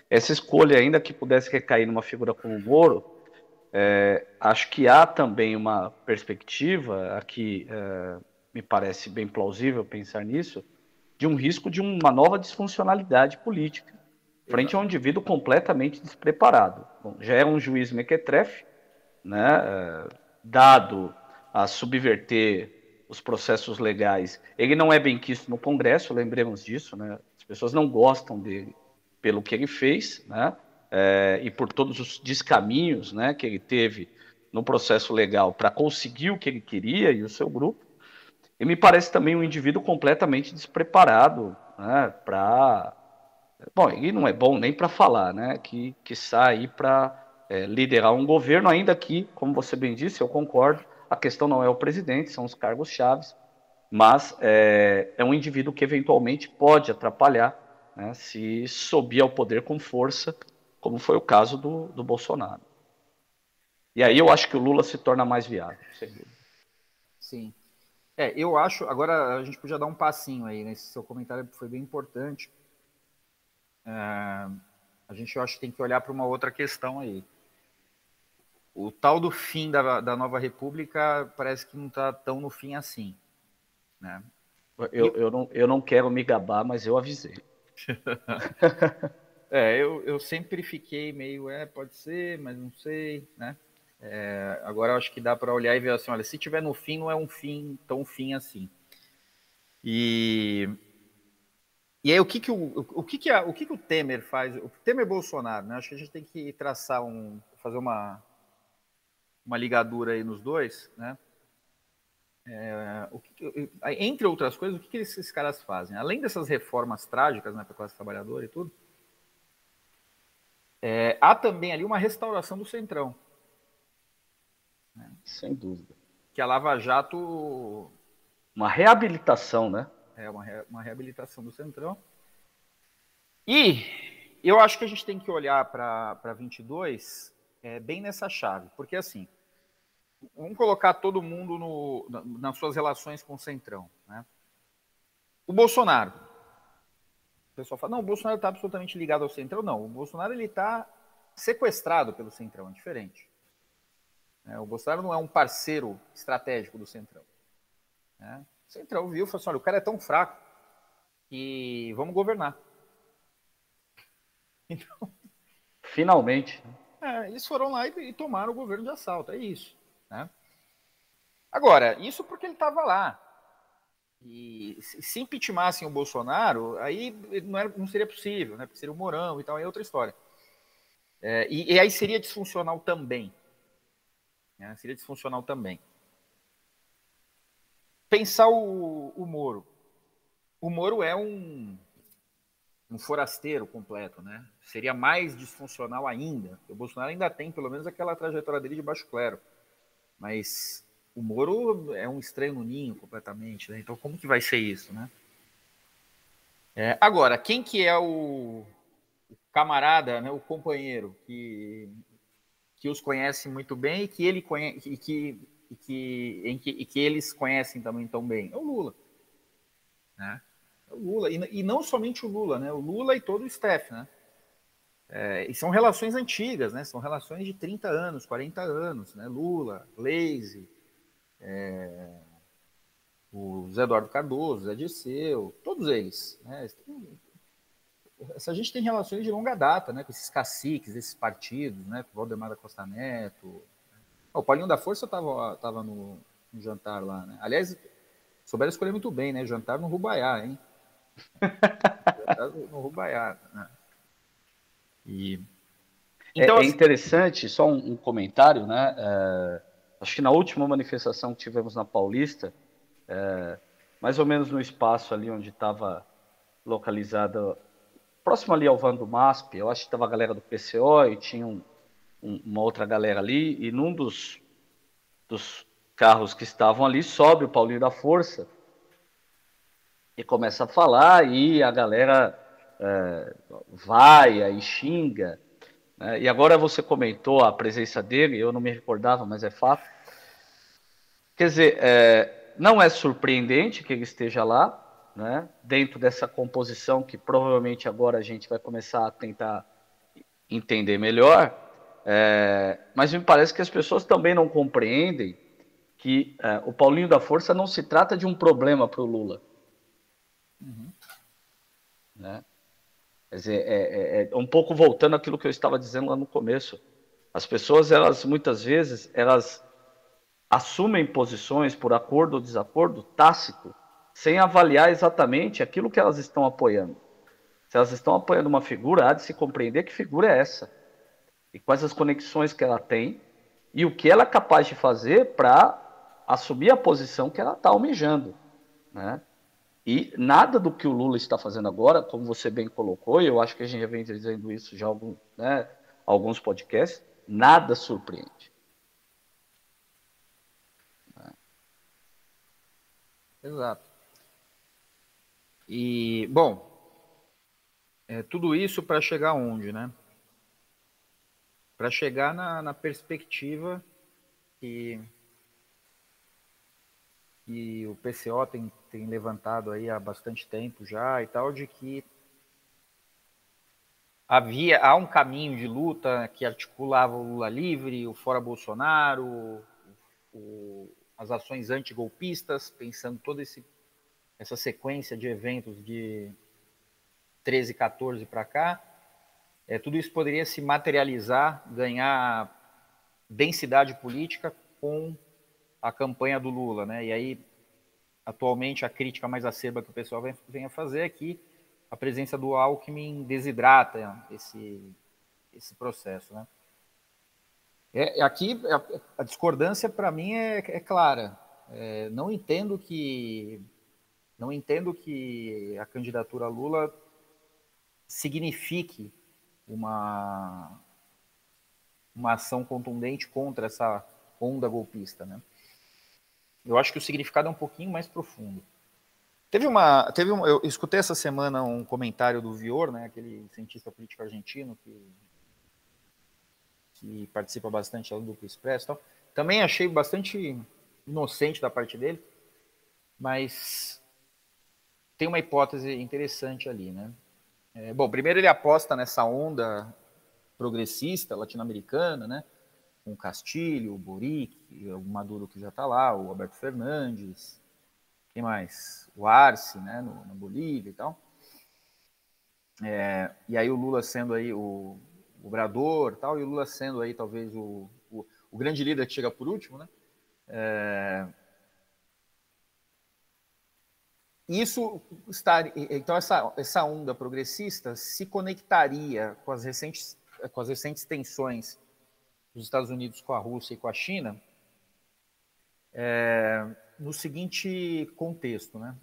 essa escolha, ainda que pudesse recair numa figura como o Moro, é, acho que há também uma perspectiva, aqui é, me parece bem plausível pensar nisso, de um risco de uma nova disfuncionalidade política frente a um indivíduo completamente despreparado. Bom, já era um juiz mequetrefe, né, é, dado a subverter os processos legais. Ele não é bem quisto no Congresso, lembremos disso, né? As pessoas não gostam dele pelo que ele fez, né? É, e por todos os descaminhos, né, que ele teve no processo legal para conseguir o que ele queria e o seu grupo. E me parece também um indivíduo completamente despreparado né, para. Bom, ele não é bom nem para falar, né? Que, que sai para é, liderar um governo, ainda que, como você bem disse, eu concordo, a questão não é o presidente, são os cargos chaves, mas é, é um indivíduo que eventualmente pode atrapalhar né, se subir ao poder com força, como foi o caso do, do Bolsonaro. E aí eu acho que o Lula se torna mais viável, Sim. É, eu acho. Agora a gente podia dar um passinho aí, né? Esse seu comentário foi bem importante. É, a gente, eu acho que tem que olhar para uma outra questão aí. O tal do fim da, da nova república parece que não está tão no fim assim. Né? Eu, eu, não, eu não quero me gabar, mas eu avisei. é, eu, eu sempre fiquei meio, é, pode ser, mas não sei, né? É, agora acho que dá para olhar e ver assim, olha, se tiver no fim, não é um fim tão fim assim. E, e aí o que que o, o que que a, o que que o Temer faz? O Temer Bolsonaro, né? Acho que a gente tem que traçar um, fazer uma uma ligadura aí nos dois, né? É, que, entre outras coisas, o que, que esses caras fazem? Além dessas reformas trágicas né, para a classe trabalhadora e tudo, é, há também ali uma restauração do centrão. Né? Sem dúvida. Que a Lava Jato. Uma reabilitação, né? É, uma, re... uma reabilitação do Centrão. E eu acho que a gente tem que olhar para 22 é, bem nessa chave, porque assim, vamos colocar todo mundo no, nas suas relações com o Centrão. Né? O Bolsonaro. O pessoal fala, não, o Bolsonaro está absolutamente ligado ao Centrão. Não, o Bolsonaro ele está sequestrado pelo Centrão, é diferente. É, o Bolsonaro não é um parceiro estratégico do Centrão. Né? O Centrão viu e falou assim: olha, o cara é tão fraco que vamos governar. Então. Finalmente. É, eles foram lá e, e, tomaram o governo de assalto, é isso. Né? Agora, isso porque ele estava lá. E se impeachmassem o Bolsonaro, aí não, era, não seria possível, né? Porque seria o Morão e tal, é outra história. É, e, e aí seria disfuncional também. Né? Seria disfuncional também. Pensar o, o Moro. O Moro é um, um forasteiro completo, né? Seria mais disfuncional ainda. O Bolsonaro ainda tem, pelo menos, aquela trajetória dele de baixo clero. Mas o Moro é um estranho no ninho completamente, né? Então como que vai ser isso, né? É, agora, quem que é o, camarada, né, o companheiro que que os conhece muito bem e que ele conhece e que, e que, em que, e que eles conhecem também tão bem. É o Lula. Né? É o Lula. E, e, não somente o Lula, né? O Lula e todo o STF, né? É, e são relações antigas, né? São relações de 30 anos, 40 anos, né? Lula, Gleisi, é, o Zé Eduardo Cardoso, Zé Dirceu, todos eles. Né? essa gente tem relações de longa data, né, com esses caciques, esses partidos, né, com o Valdemar da Costa Neto. O Paulinho da Força estava tava no, no, jantar lá, né? Aliás, souberam escolher muito bem, né? Jantar no Rubaiá, hein? jantar no Rubaiá, né? E... Então, é, é, interessante, só um, um comentário, né? É, acho que na última manifestação que tivemos na Paulista, é, mais ou menos no espaço ali onde estava localizada próximo ali ao van do MASP, eu acho que estava a galera do PCO e tinha um, um, uma outra galera ali, e num dos, dos carros que estavam ali sobe o Paulinho da Força e começa a falar, e a galera é, vai e xinga. Né? E agora você comentou a presença dele, eu não me recordava, mas é fato. Quer dizer, é, não é surpreendente que ele esteja lá, né, dentro dessa composição que provavelmente agora a gente vai começar a tentar entender melhor, é, mas me parece que as pessoas também não compreendem que é, o Paulinho da Força não se trata de um problema para o Lula. Uhum. Né? Quer dizer, é, é, é, um pouco voltando àquilo que eu estava dizendo lá no começo. As pessoas, elas muitas vezes, elas assumem posições por acordo ou desacordo tácito, sem avaliar exatamente aquilo que elas estão apoiando. Se elas estão apoiando uma figura, há de se compreender que figura é essa. E quais as conexões que ela tem e o que ela é capaz de fazer para assumir a posição que ela está almejando. Né? E nada do que o Lula está fazendo agora, como você bem colocou, e eu acho que a gente já vem dizendo isso já algum, né, alguns podcasts, nada surpreende. Exato. E, bom, é, tudo isso para chegar onde, né? Para chegar na, na perspectiva que, que o PCO tem, tem levantado aí há bastante tempo já e tal, de que havia há um caminho de luta que articulava o Lula livre, o fora Bolsonaro, o, as ações antigolpistas, pensando toda esse, essa sequência de eventos de 13, 14 para cá. É, tudo isso poderia se materializar, ganhar densidade política com a campanha do Lula, né? E aí, atualmente, a crítica mais acerba que o pessoal vem, vem a fazer é que a presença do Alckmin desidrata esse, esse processo. Né? É, aqui, a, a discordância para mim é, é clara. É, não entendo que não entendo que a candidatura Lula signifique uma uma ação contundente contra essa onda golpista, né? Eu acho que o significado é um pouquinho mais profundo. Teve uma, teve um, eu escutei essa semana um comentário do Vior, né, aquele cientista político argentino que, que participa bastante do Duplo Expresso, tal. também achei bastante inocente da parte dele, mas tem uma hipótese interessante ali, né? É, bom, primeiro ele aposta nessa onda progressista latino-americana, né? Com Castilho, o Boric, o Maduro que já está lá, o Alberto Fernandes, quem mais? O Arce, né, no, no Bolívia e tal. É, e aí o Lula sendo aí o, o Obrador tal, e o Lula sendo aí talvez o, o, o grande líder que chega por último, né? É, isso está, então essa, essa onda progressista se conectaria com as recentes com as recentes tensões dos Estados Unidos com a Rússia e com a China, é, no seguinte contexto, né?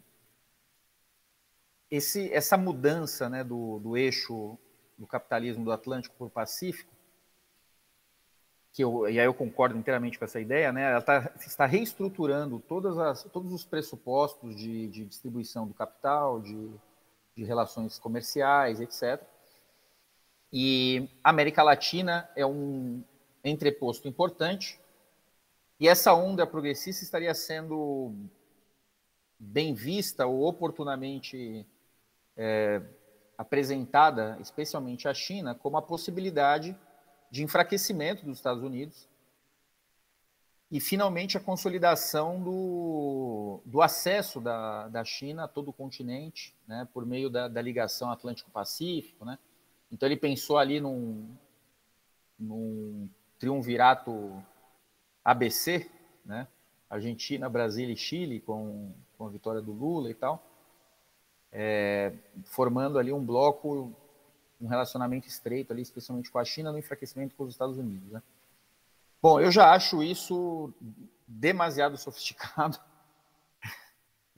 Esse, essa mudança né, do, do eixo do capitalismo do Atlântico para o Pacífico, que eu, e aí eu concordo inteiramente com essa ideia, né, ela tá, está reestruturando todas as, todos os pressupostos de, de distribuição do capital, de, de relações comerciais, etc. E a América Latina é um entreposto importante, e essa onda progressista estaria sendo bem vista ou oportunamente é, apresentada, especialmente à China, como a possibilidade de enfraquecimento dos Estados Unidos e, finalmente, a consolidação do, do acesso da, da China a todo o continente, né, por meio da, da ligação Atlântico-Pacífico. Né? Então, ele pensou ali num, num triunvirato ABC, né? Argentina, Brasil e Chile, com, com a vitória do Lula e tal, é, formando ali um bloco, um relacionamento estreito ali, especialmente com a China, no enfraquecimento com os Estados Unidos. Né? Bom, eu já acho isso demasiado sofisticado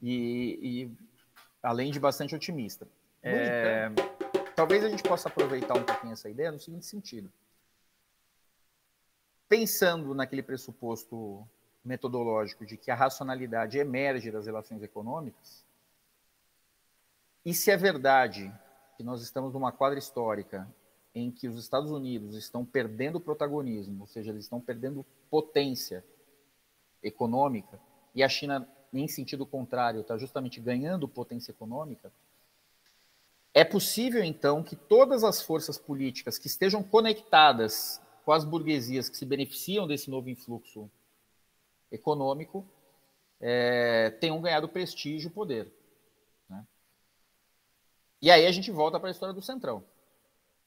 e, e além de bastante otimista. É, talvez a gente possa aproveitar um pouquinho essa ideia no seguinte sentido pensando naquele pressuposto metodológico de que a racionalidade emerge das relações econômicas, e se é verdade que nós estamos numa quadra histórica em que os Estados Unidos estão perdendo protagonismo, ou seja, eles estão perdendo potência econômica, e a China, em sentido contrário, está justamente ganhando potência econômica, é possível, então, que todas as forças políticas que estejam conectadas com as burguesias que se beneficiam desse novo influxo econômico é, tenham ganhado prestígio e poder. Né? E aí a gente volta para a história do Centrão.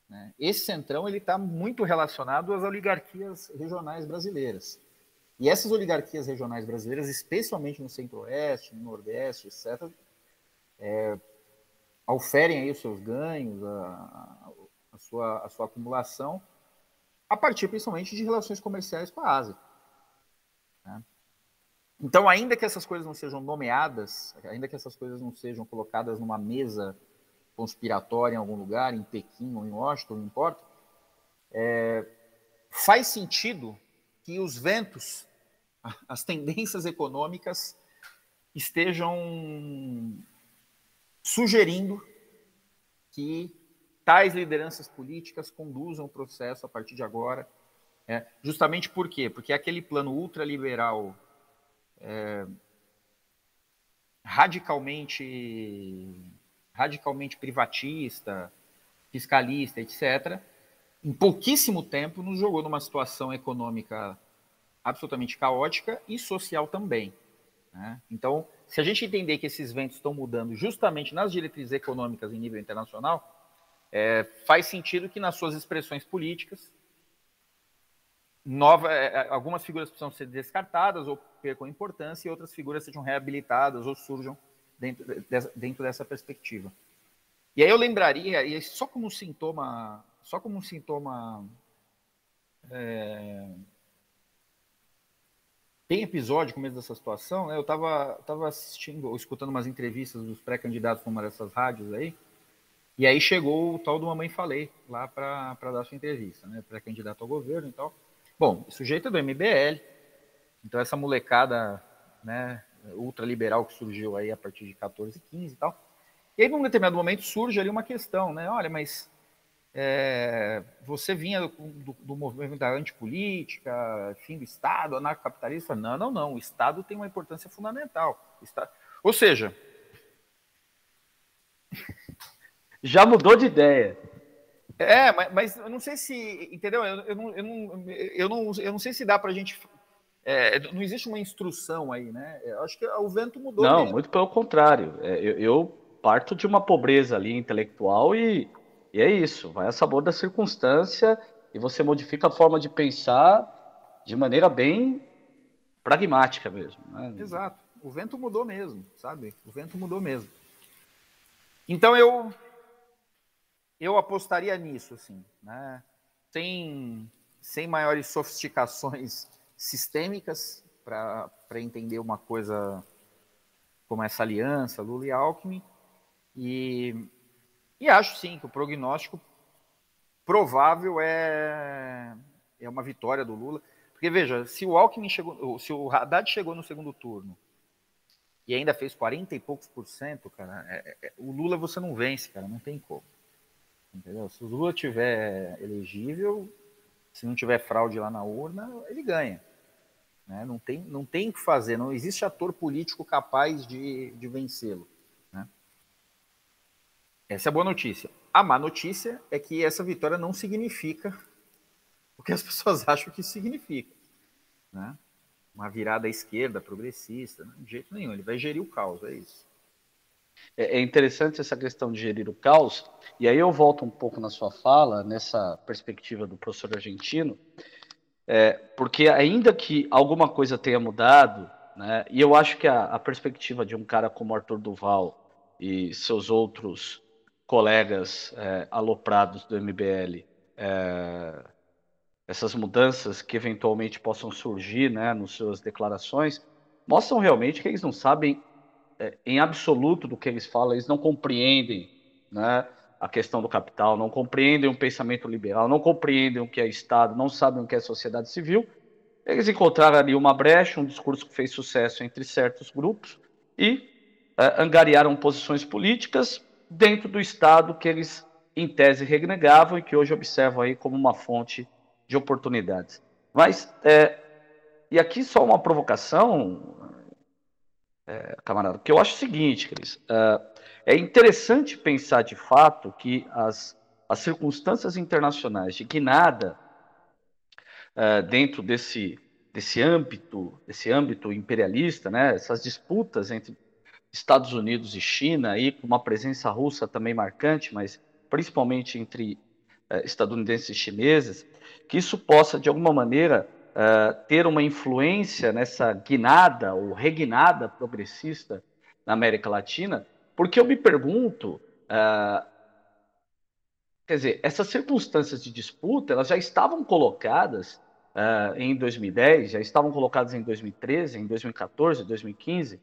Né? Esse Centrão ele está muito relacionado às oligarquias regionais brasileiras. E essas oligarquias regionais brasileiras, especialmente no Centro-Oeste, no Nordeste, etc., é, oferem aí os seus ganhos, a, a, sua, a sua acumulação, a partir principalmente de relações comerciais com a Ásia. Né? Então, ainda que essas coisas não sejam nomeadas, ainda que essas coisas não sejam colocadas numa mesa conspiratória em algum lugar, em Pequim ou em Washington, não importa, é, faz sentido que os ventos, as tendências econômicas estejam sugerindo que tais lideranças políticas conduzam o processo a partir de agora. É, justamente por quê? Porque aquele plano ultraliberal é, radicalmente radicalmente privatista, fiscalista, etc., em pouquíssimo tempo nos jogou numa situação econômica absolutamente caótica e social também. Né? Então, se a gente entender que esses ventos estão mudando justamente nas diretrizes econômicas em nível internacional, é, faz sentido que nas suas expressões políticas, nova, é, é algumas figuras precisam ser descartadas ou percam importância e outras figuras sejam reabilitadas ou surjam dentro, dentro dessa perspectiva. E aí eu lembraria, e só como sintoma, só como um sintoma é, tem episódio com medo dessa situação, né? Eu estava tava assistindo, ou escutando umas entrevistas dos pré-candidatos para uma dessas rádios aí, e aí chegou o tal do Mamãe Falei lá para dar sua entrevista, né? Pré-candidato ao governo e tal. Bom, sujeito é do MBL, então essa molecada, né, ultraliberal que surgiu aí a partir de 14, 15 e tal. E aí, num determinado momento, surge ali uma questão, né? Olha, mas é, você vinha do, do, do, movimento da antipolítica, fim do Estado, anarcocapitalista. Não, não, não. O Estado tem uma importância fundamental. Estado... Ou seja... Já mudou de ideia. É, mas, mas eu não sei se... Entendeu? Eu, eu, não, eu, não, eu, não, eu não sei se dá para a gente é, não existe uma instrução aí, né? Eu acho que o vento mudou. Não, mesmo. muito pelo contrário. É, eu, eu, parto de uma pobreza ali intelectual e, e é isso. Vai a sabor da circunstância e você modifica a forma de pensar de maneira bem pragmática mesmo. Né? Exato. O vento mudou mesmo, sabe? O vento mudou mesmo. Então eu eu apostaria nisso, assim, né? Sem, sem maiores sofisticações sistêmicas para entender uma coisa como essa aliança, Lula e Alckmin. E, e acho sim que o prognóstico provável é, é uma vitória do Lula. Porque veja, se o Alckmin chegou, se o Haddad chegou no segundo turno e ainda fez 40 e poucos por cento, cara, é, é, o Lula você não vence, cara, não tem como. Entendeu? Se o Lula tiver elegível, se não tiver fraude lá na urna, ele ganha. Né? Não, tem, não tem o que fazer, não existe ator político capaz de, de vencê-lo. Né? Essa é a boa notícia. A má notícia é que essa vitória não significa o que as pessoas acham que significa. Né? Uma virada à esquerda, progressista, de jeito nenhum. Ele vai gerir o caos, é isso. É, é interessante essa questão de gerir o caos, e aí eu volto um pouco na sua fala, nessa perspectiva do professor argentino, é, porque ainda que alguma coisa tenha mudado, né, e eu acho que a, a, perspectiva de um cara como Arthur Duval e seus outros colegas é, aloprados do MBL, é, essas mudanças que eventualmente possam surgir né, nas suas declarações, mostram realmente que eles não sabem em absoluto do que eles falam, eles não compreendem né, a questão do capital, não compreendem um pensamento liberal, não compreendem o que é Estado, não sabem o que é sociedade civil. Eles encontraram ali uma brecha, um discurso que fez sucesso entre certos grupos e uh, angariaram posições políticas dentro do Estado que eles, em tese, renegavam e que hoje observam aí como uma fonte de oportunidades. Mas, é, e aqui só uma provocação, é, camarada, que eu acho o seguinte, Cris. Uh, é interessante pensar de fato que as, as circunstâncias internacionais de que nada uh, dentro desse, desse âmbito, desse âmbito imperialista, né, essas disputas entre Estados Unidos e China, aí com uma presença russa também marcante, mas principalmente entre uh, estadunidenses e chineses, que isso possa, de alguma maneira, uh, ter uma influência nessa guinada ou reguinada progressista na América Latina, porque eu me pergunto, uh, quer dizer, essas circunstâncias de disputa, elas já estavam colocadas uh, em 2010, já estavam colocadas em 2013, em 2014, 2015, uh,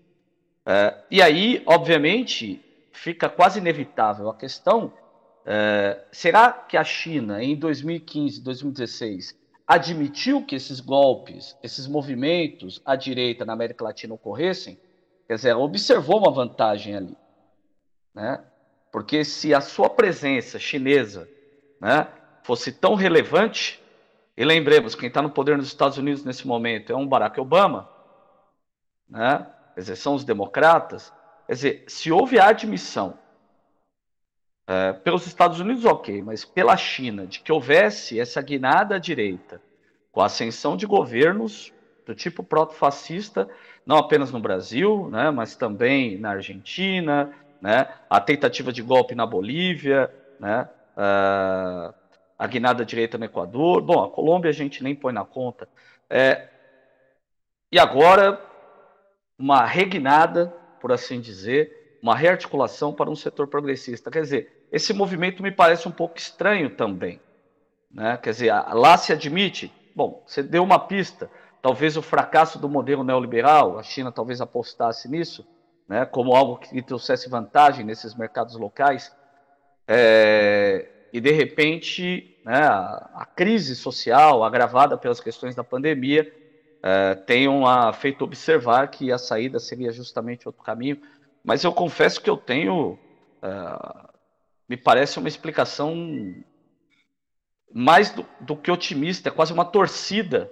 e aí, obviamente, fica quase inevitável a questão, uh, será que a China, em 2015, 2016, admitiu que esses golpes, esses movimentos à direita na América Latina ocorressem? Quer dizer, ela observou uma vantagem ali. Né? Porque se a sua presença chinesa né, fosse tão relevante, e lembremos, quem está no poder nos Estados Unidos nesse momento é um Barack Obama, né? quer dizer, são os democratas. Quer dizer, se houve a admissão é, pelos Estados Unidos, ok, mas pela China, de que houvesse essa guinada à direita, com a ascensão de governos do tipo proto-fascista, não apenas no Brasil, né, mas também na Argentina, né, a tentativa de golpe na Bolívia, né, uh, a guinada direita no Equador. Bom, a Colômbia a gente nem põe na conta. É, e agora, uma reguinada, por assim dizer, uma rearticulação para um setor progressista. Quer dizer, esse movimento me parece um pouco estranho também. Né? Quer dizer, lá se admite, bom, você deu uma pista, talvez o fracasso do modelo neoliberal, a China talvez apostasse nisso, né, como algo que trouxesse vantagem nesses mercados locais, é, e de repente né, a, crise social agravada pelas questões da pandemia é, tenham feito observar que a saída seria justamente outro caminho. Mas eu confesso que eu tenho, é, me parece uma explicação mais do, do, que otimista, é quase uma torcida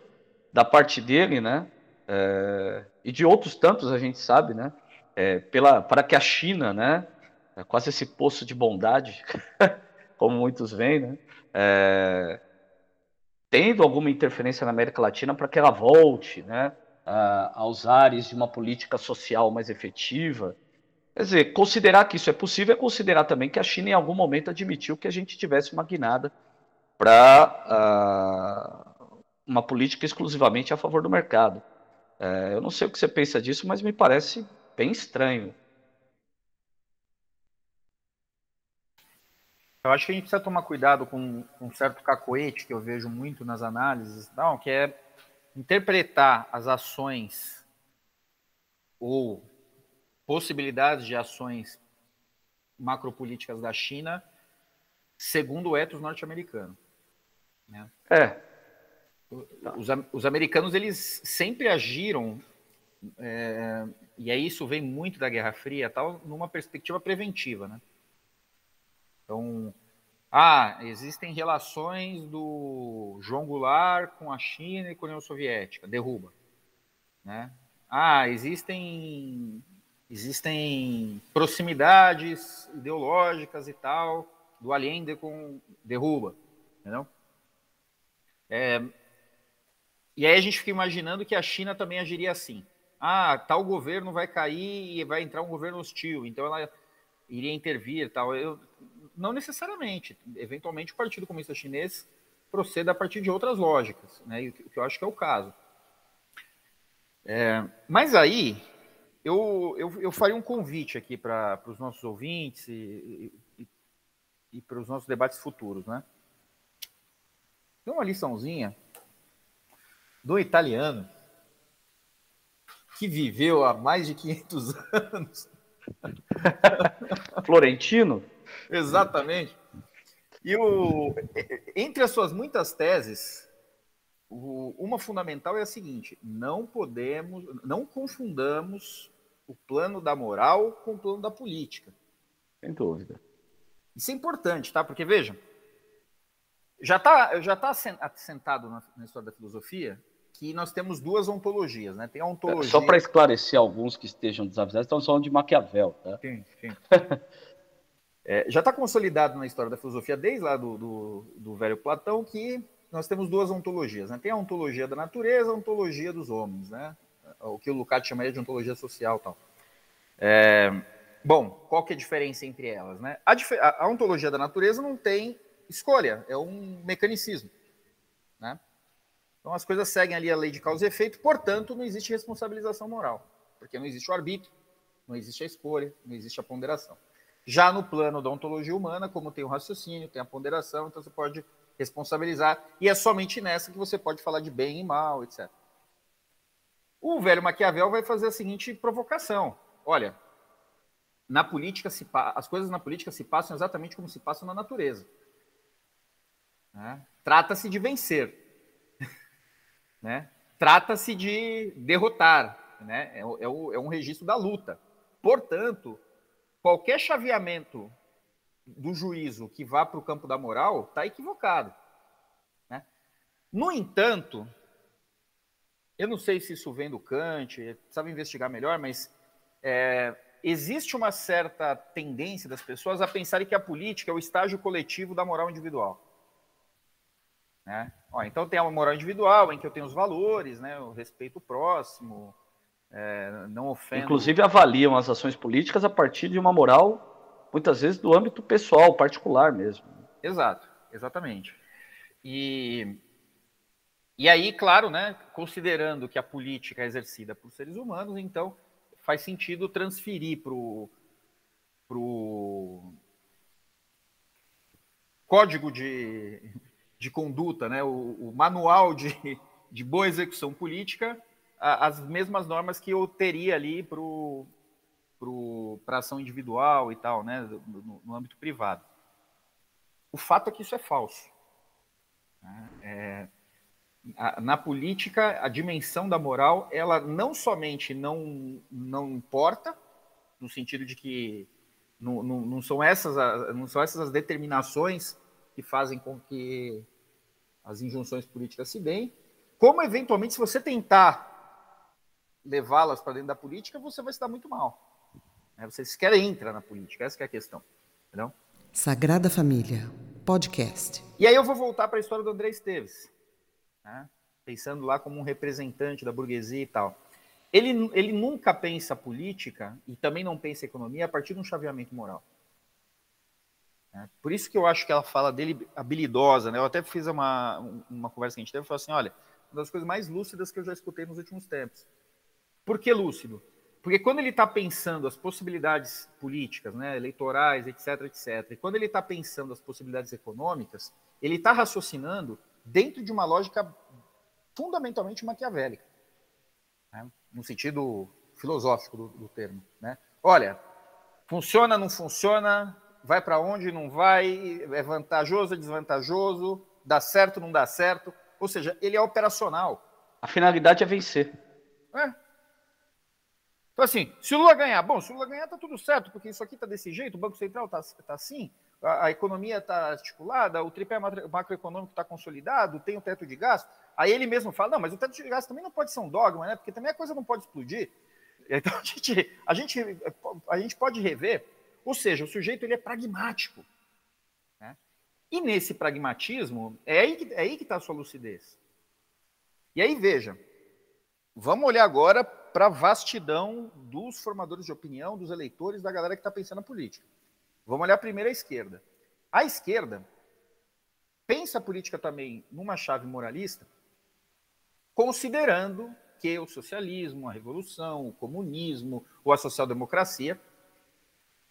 da parte dele, né? É, e de outros tantos a gente sabe, né? é, pela, para que a China, né, é quase esse poço de bondade, como muitos veem, né, é, tendo alguma interferência na América Latina para que ela volte né, a, aos ares de uma política social mais efetiva. Quer dizer, considerar que isso é possível é considerar também que a China em algum momento admitiu que a gente tivesse uma guinada para uh, uma política exclusivamente a favor do mercado. É, eu não sei o que você pensa disso, mas me parece bem estranho. Eu acho que a gente precisa tomar cuidado com um certo cacoete que eu vejo muito nas análises, não, que é interpretar as ações ou possibilidades de ações macropolíticas da China segundo o ethos norte-americano. Né? É. Os, os, americanos eles sempre agiram é, e aí isso vem muito da Guerra Fria, tal, numa perspectiva preventiva, né? Então, ah, existem relações do João Goulart com a China e com a União Soviética, derruba, né? Ah, existem existem proximidades ideológicas e tal do Allende com derruba, entendeu? É, e aí a gente fica imaginando que a China também agiria assim ah, tal governo vai cair e vai entrar um governo hostil, então ela iria intervir tal. Eu, não necessariamente. Eventualmente o Partido Comunista Chinês proceda a partir de outras lógicas, né? o que eu acho que é o caso. É, mas aí, eu, eu, eu, faria um convite aqui para os nossos ouvintes e, e, e para os nossos debates futuros. Né? Tem uma liçãozinha do italiano que viveu há mais de 500 anos. Florentino? Exatamente. E o, entre as suas muitas teses, o, uma fundamental é a seguinte: não podemos, não confundamos o plano da moral com o plano da política. Sem dúvida. Isso é importante, tá? Porque veja, já está já tá assentado na, na história da filosofia que nós temos duas ontologias, né? Tem a ontologia. Só para esclarecer alguns que estejam desavisados, estamos falando de Maquiavel, tá? Sim, sim. é, já está consolidado na história da filosofia, desde lá do, do, do, velho Platão, que nós temos duas ontologias, né? Tem a ontologia da natureza, a ontologia dos homens, né? O que o Lukács chamaria de ontologia social, tal. É, bom, qual que é a diferença entre elas? Né? A, a, ontologia da natureza não tem escolha, é um mecanicismo. Né? Então as coisas seguem ali a lei de causa e efeito, portanto, não existe responsabilização moral, porque não existe o arbítrio, não existe a escolha, não existe a ponderação. Já no plano da ontologia humana, como tem o raciocínio, tem a ponderação, então você pode responsabilizar, e é somente nessa que você pode falar de bem e mal, etc. O velho Maquiavel vai fazer a seguinte provocação: olha, na política se as coisas na política se passam exatamente como se passam na natureza. Né? Trata-se de vencer, né? Trata-se de derrotar, né? É, é, é um registro da luta. Portanto, qualquer chaveamento do juízo que vá para o campo da moral está equivocado. Né? No entanto, eu não sei se isso vem do Kant, precisava investigar melhor, mas é, existe uma certa tendência das pessoas a pensarem que a política é o estágio coletivo da moral individual. Né? Ó, então tem a moral individual, em que eu tenho os valores, né, o respeito próximo, é, não ofendo. Inclusive avaliam as ações políticas a partir de uma moral, muitas vezes do âmbito pessoal, particular mesmo. Exato, exatamente. E e aí, claro, né, considerando que a política é exercida por seres humanos, então faz sentido transferir para o pro código de, de conduta, né, o, o manual de, de boa execução política, a, as mesmas normas que eu teria ali para a ação individual e tal, né, no, no, âmbito privado. O fato é que isso é falso. Né? É, na política, a dimensão da moral, ela não somente não, não importa, no sentido de que não, não, não, são essas, não são essas as determinações que fazem com que as injunções políticas se deem, como eventualmente, se você tentar levá-las para dentro da política, você vai se dar muito mal. Né? Você sequer entra na política, essa é a questão. Entendeu? Sagrada Família, podcast. E aí eu vou voltar para a história do André Esteves né? pensando lá como um representante da burguesia e tal. Ele, ele nunca pensa política e também não pensa economia a partir de um chaveamento moral. Né? Por isso que eu acho que ela fala dele habilidosa. Né? Eu até fiz uma, uma conversa que a gente teve e falei assim: olha, uma das coisas mais lúcidas que eu já escutei nos últimos tempos. Por que lúcido? Porque quando ele está pensando as possibilidades políticas, né, eleitorais, etc., etc., e quando ele está pensando as possibilidades econômicas, ele está raciocinando dentro de uma lógica fundamentalmente maquiavélica, né? no sentido filosófico do, do termo. Né? Olha, funciona, não funciona, vai para onde, não vai, é vantajoso, é desvantajoso, dá certo, não dá certo. Ou seja, ele é operacional. A finalidade é vencer. É. Então, assim, se o Lula ganhar, bom, se o Lula ganhar, tá tudo certo, porque isso aqui tá desse jeito, o Banco Central tá, tá assim, a, a economia está articulada, o tripé macroeconômico está consolidado, tem o teto de gasto. Aí ele mesmo fala, não, mas o teto de gasto também não pode ser um dogma, né? Porque também a coisa não pode explodir. Então a gente, a gente, a gente pode rever, ou seja, o sujeito ele é pragmático. Né? E nesse pragmatismo, é aí que é está a sua lucidez. E aí, veja, vamos olhar agora para a vastidão dos formadores de opinião, dos eleitores, da galera que está pensando na política. Vamos olhar primeiro a esquerda. A esquerda pensa a política também numa chave moralista, considerando que o socialismo, a revolução, o comunismo ou a social-democracia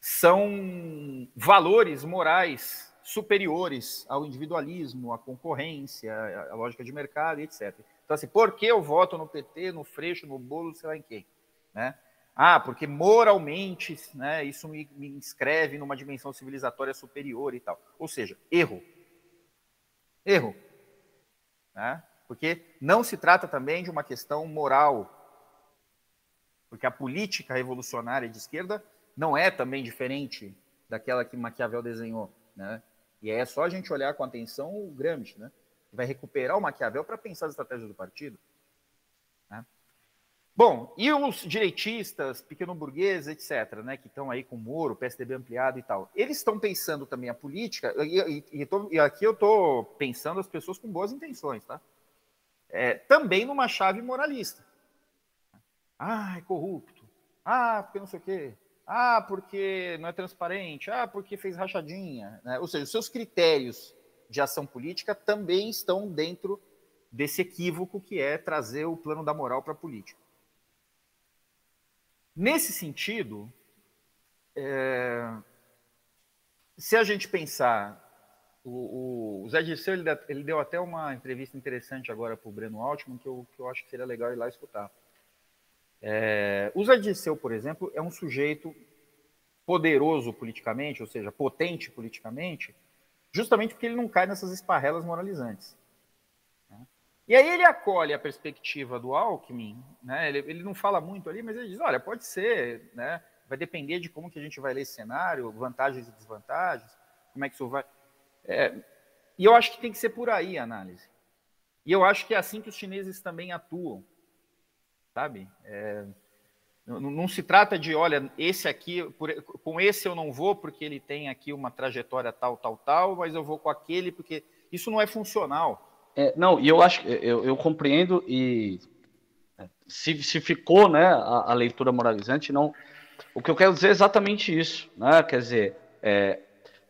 são valores morais superiores ao individualismo, à concorrência, à lógica de mercado, etc. Então, assim, por que eu voto no PT, no Freixo, no Bolo, sei lá em quem? Né? Ah, porque moralmente, né, isso me, me inscreve numa dimensão civilizatória superior e tal. Ou seja, erro. Erro. Né? Porque não se trata também de uma questão moral. Porque a política revolucionária de esquerda não é também diferente daquela que Maquiavel desenhou. Né? E é só a gente olhar com atenção o Gramsci, né? vai recuperar o Maquiavel para pensar as estratégias do partido. Bom, e os direitistas, pequeno-burgueses, etc., né, que estão aí com o Moro, PSDB ampliado e tal, eles estão pensando também a política, e, e, e, tô, e aqui eu estou pensando as pessoas com boas intenções, tá? É, também numa chave moralista. Ah, é corrupto. Ah, porque não sei o quê. Ah, porque não é transparente. Ah, porque fez rachadinha. Né? Ou seja, os seus critérios de ação política também estão dentro desse equívoco que é trazer o plano da moral para a política. Nesse sentido, é, se a gente pensar, o, o Zé Dirceu ele, ele, deu até uma entrevista interessante agora para o Breno Altman, que eu, que eu acho que seria legal ir lá escutar. É, o Zé Dirceu, por exemplo, é um sujeito poderoso politicamente, ou seja, potente politicamente, justamente porque ele não cai nessas esparrelas moralizantes. E aí ele acolhe a perspectiva do Alckmin, né? ele, ele, não fala muito ali, mas ele diz, olha, pode ser, né? vai depender de como que a gente vai ler esse cenário, vantagens e desvantagens, como é que isso vai... É, e eu acho que tem que ser por aí a análise. E eu acho que é assim que os chineses também atuam sabe? É, não, não, se trata de, olha, esse aqui, por, com esse eu não vou porque ele tem aqui uma trajetória tal, tal, tal, mas eu vou com aquele porque isso não é funcional. É, não, e eu acho que eu, eu, compreendo e é, se, se ficou, né, a, a, leitura moralizante, não. O que eu quero dizer é exatamente isso, né? Quer dizer, é,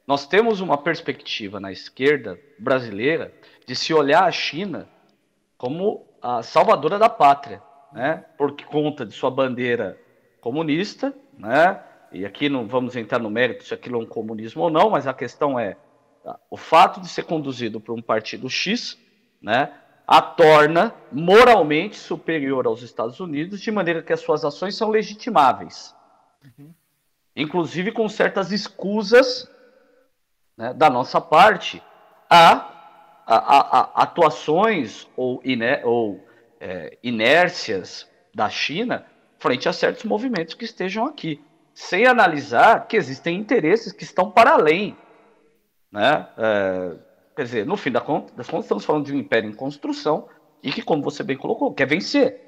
nós temos uma perspectiva na esquerda brasileira de se olhar a China como a salvadora da pátria né, por conta de sua bandeira comunista, né, e aqui não vamos entrar no mérito se aquilo é um comunismo ou não, mas a questão é tá, o fato de ser conduzido por um partido X, né, a torna moralmente superior aos Estados Unidos, de maneira que as suas ações são legitimáveis, uhum. inclusive com certas escusas né, da nossa parte a, a, a, a atuações ou, ou é, inércias da China frente a certos movimentos que estejam aqui, sem analisar que existem interesses que estão para além. Né? É, quer dizer, no fim das contas, estamos falando de um império em construção e que, como você bem colocou, quer vencer.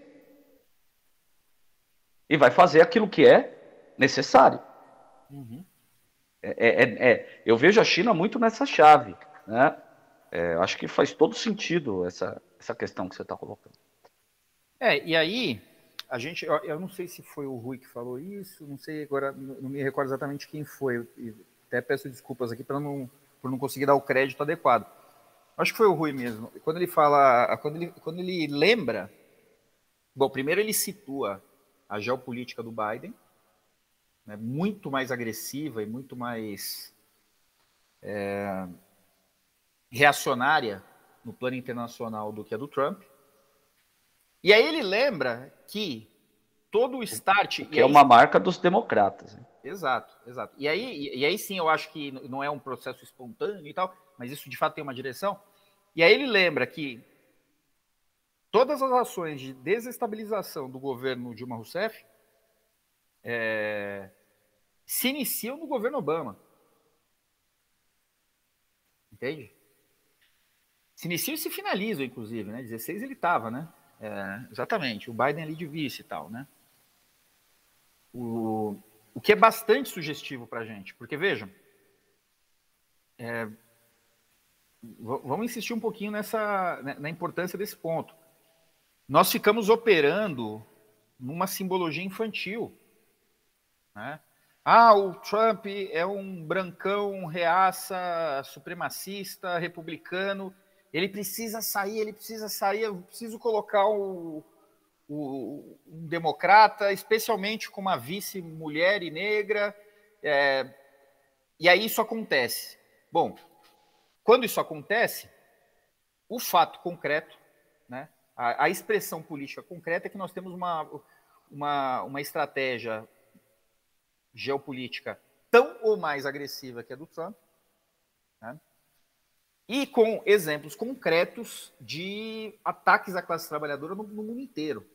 E vai fazer aquilo que é necessário. Uhum. É, é, é, é eu vejo a China muito nessa chave. Né? É, acho que faz todo sentido essa, essa questão que você está colocando. É, e aí, a gente, eu, eu, não sei se foi o Rui que falou isso, não sei agora, não me recordo exatamente quem foi, até peço desculpas aqui para não, por não conseguir dar o crédito adequado. Acho que foi o Rui mesmo. Quando ele fala, quando ele, quando ele lembra, bom, primeiro ele situa a geopolítica do Biden, né, muito mais agressiva e muito mais é, reacionária no plano internacional do que a do Trump. E aí ele lembra que todo o start. Que é uma marca dos democratas. Né? Exato, exato. E aí, e aí sim eu acho que não é um processo espontâneo e tal, mas isso de fato tem uma direção. E aí ele lembra que todas as ações de desestabilização do governo Dilma Rousseff é, se iniciam no governo Obama. Entende? Se iniciam e se finalizam, inclusive, né? 16 ele estava, né? É, exatamente, o Biden ali de vice e tal, né? O, o que é bastante sugestivo para a gente, porque vejam, é, vamos insistir um pouquinho nessa né, na importância desse ponto. Nós ficamos operando numa simbologia infantil, né? Ah, o Trump é um brancão, reaça, supremacista, republicano ele precisa sair, ele precisa sair, eu preciso colocar o, o, um democrata, especialmente com uma vice mulher e negra. É, e aí isso acontece. Bom, quando isso acontece, o fato concreto, né, a, a expressão política concreta é que nós temos uma, uma, uma estratégia geopolítica tão ou mais agressiva que a do Trump, né, e com exemplos concretos de ataques à classe trabalhadora no, no mundo inteiro.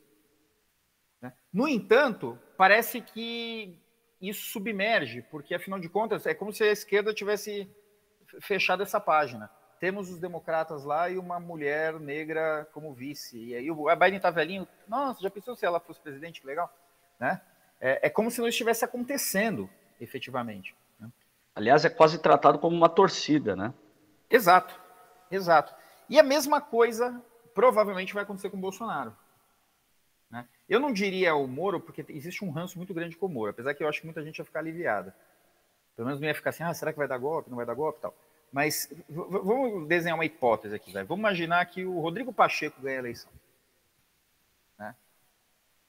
Né? No entanto, parece que isso submerge, porque afinal de contas é como se a esquerda tivesse fechado essa página. Temos os democratas lá e uma mulher negra como vice. E aí o Biden está velhinho. Nossa, já pensou se ela fosse presidente? Que legal. Né? É, é como se não estivesse acontecendo, efetivamente. Né? Aliás, é quase tratado como uma torcida, né? Exato, exato. E a mesma coisa provavelmente vai acontecer com o Bolsonaro. Né? Eu não diria o Moro, porque existe um ranço muito grande com o Moro, apesar que eu acho que muita gente ia ficar aliviada. Pelo menos não ia ficar assim, ah, será que vai dar golpe, não vai dar golpe tal. Mas vamos desenhar uma hipótese aqui, velho. Vamos imaginar que o Rodrigo Pacheco ganha a eleição. Né?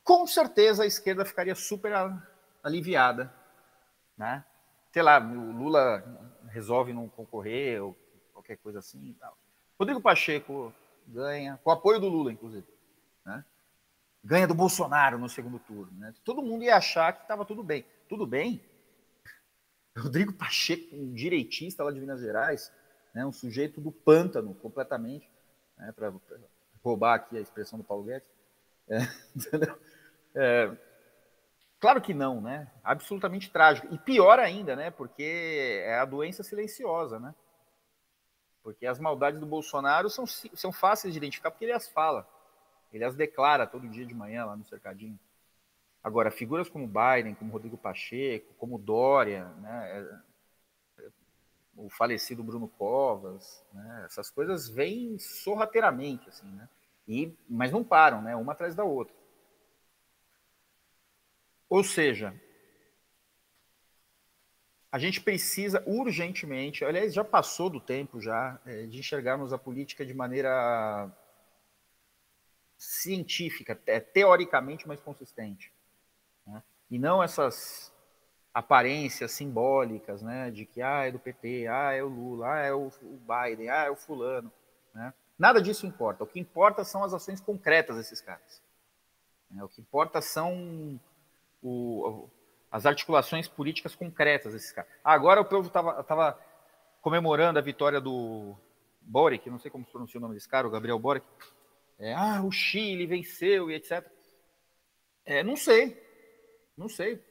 Com certeza a esquerda ficaria super aliviada. Né? Sei lá, o Lula resolve não concorrer, ou qualquer coisa assim tal. Rodrigo Pacheco ganha, com apoio do Lula, inclusive. Ganha do Bolsonaro no segundo turno. Né? Todo mundo ia achar que estava tudo bem. Tudo bem? Rodrigo Pacheco, um direitista lá de Minas Gerais, né? um sujeito do pântano completamente, né? para roubar aqui a expressão do Paulo Guedes. É, é, claro que não, né? Absolutamente trágico. E pior ainda, né? Porque é a doença silenciosa, né? Porque as maldades do Bolsonaro são, são fáceis de identificar porque ele as fala. Ele as declara todo dia de manhã lá no cercadinho. Agora, figuras como Biden, como Rodrigo Pacheco, como Dória, né, é, o falecido Bruno Covas, né, essas coisas vêm sorrateiramente, assim, né, e, mas não param, né, uma atrás da outra. Ou seja, a gente precisa urgentemente, aliás, já passou do tempo já, é, de enxergarmos a política de maneira científica, teoricamente mais consistente. Né? E não essas aparências simbólicas, né, de que ah, é do PT, ah, é o Lula, ah, é o, Biden, ah, é o fulano, né? Nada disso importa. O que importa são as ações concretas desses caras. Né? O que importa são o, as articulações políticas concretas desses caras. agora o povo estava comemorando a vitória do Boric, não sei como se pronuncia o nome desse cara, o Gabriel Boric. É, ah, o Chile venceu e etc. É, não sei, não sei. P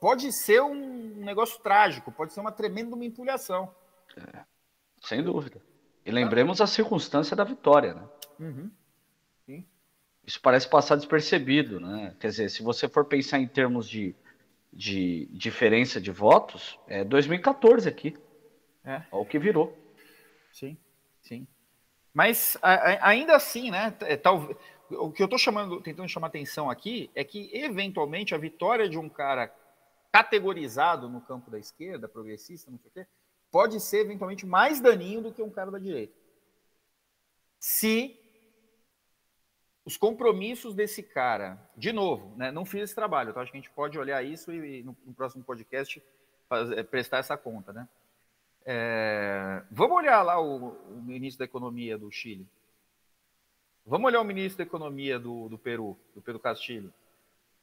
pode ser um negócio trágico, pode ser uma tremenda manipulação. É, sem dúvida. E lembremos a circunstância da vitória, né? Uhum. Isso parece passar despercebido, né? Quer dizer, se você for pensar em termos de de diferença de votos é 2014 aqui. É. Olha o que virou. Sim, sim. Mas a, ainda assim, né? É, tal, o que eu estou chamando, tentando chamar atenção aqui é que eventualmente a vitória de um cara categorizado no campo da esquerda, progressista, não sei o quê, pode ser eventualmente mais daninho do que um cara da direita. Se os compromissos desse cara, de novo, né, não fiz esse trabalho, então acho que a gente pode olhar isso e, no, no próximo podcast fazer, é, prestar essa conta, né? É, vamos olhar lá o, o, ministro da Economia do Chile. Vamos olhar o ministro da Economia do, do Peru, do Pedro Castilho.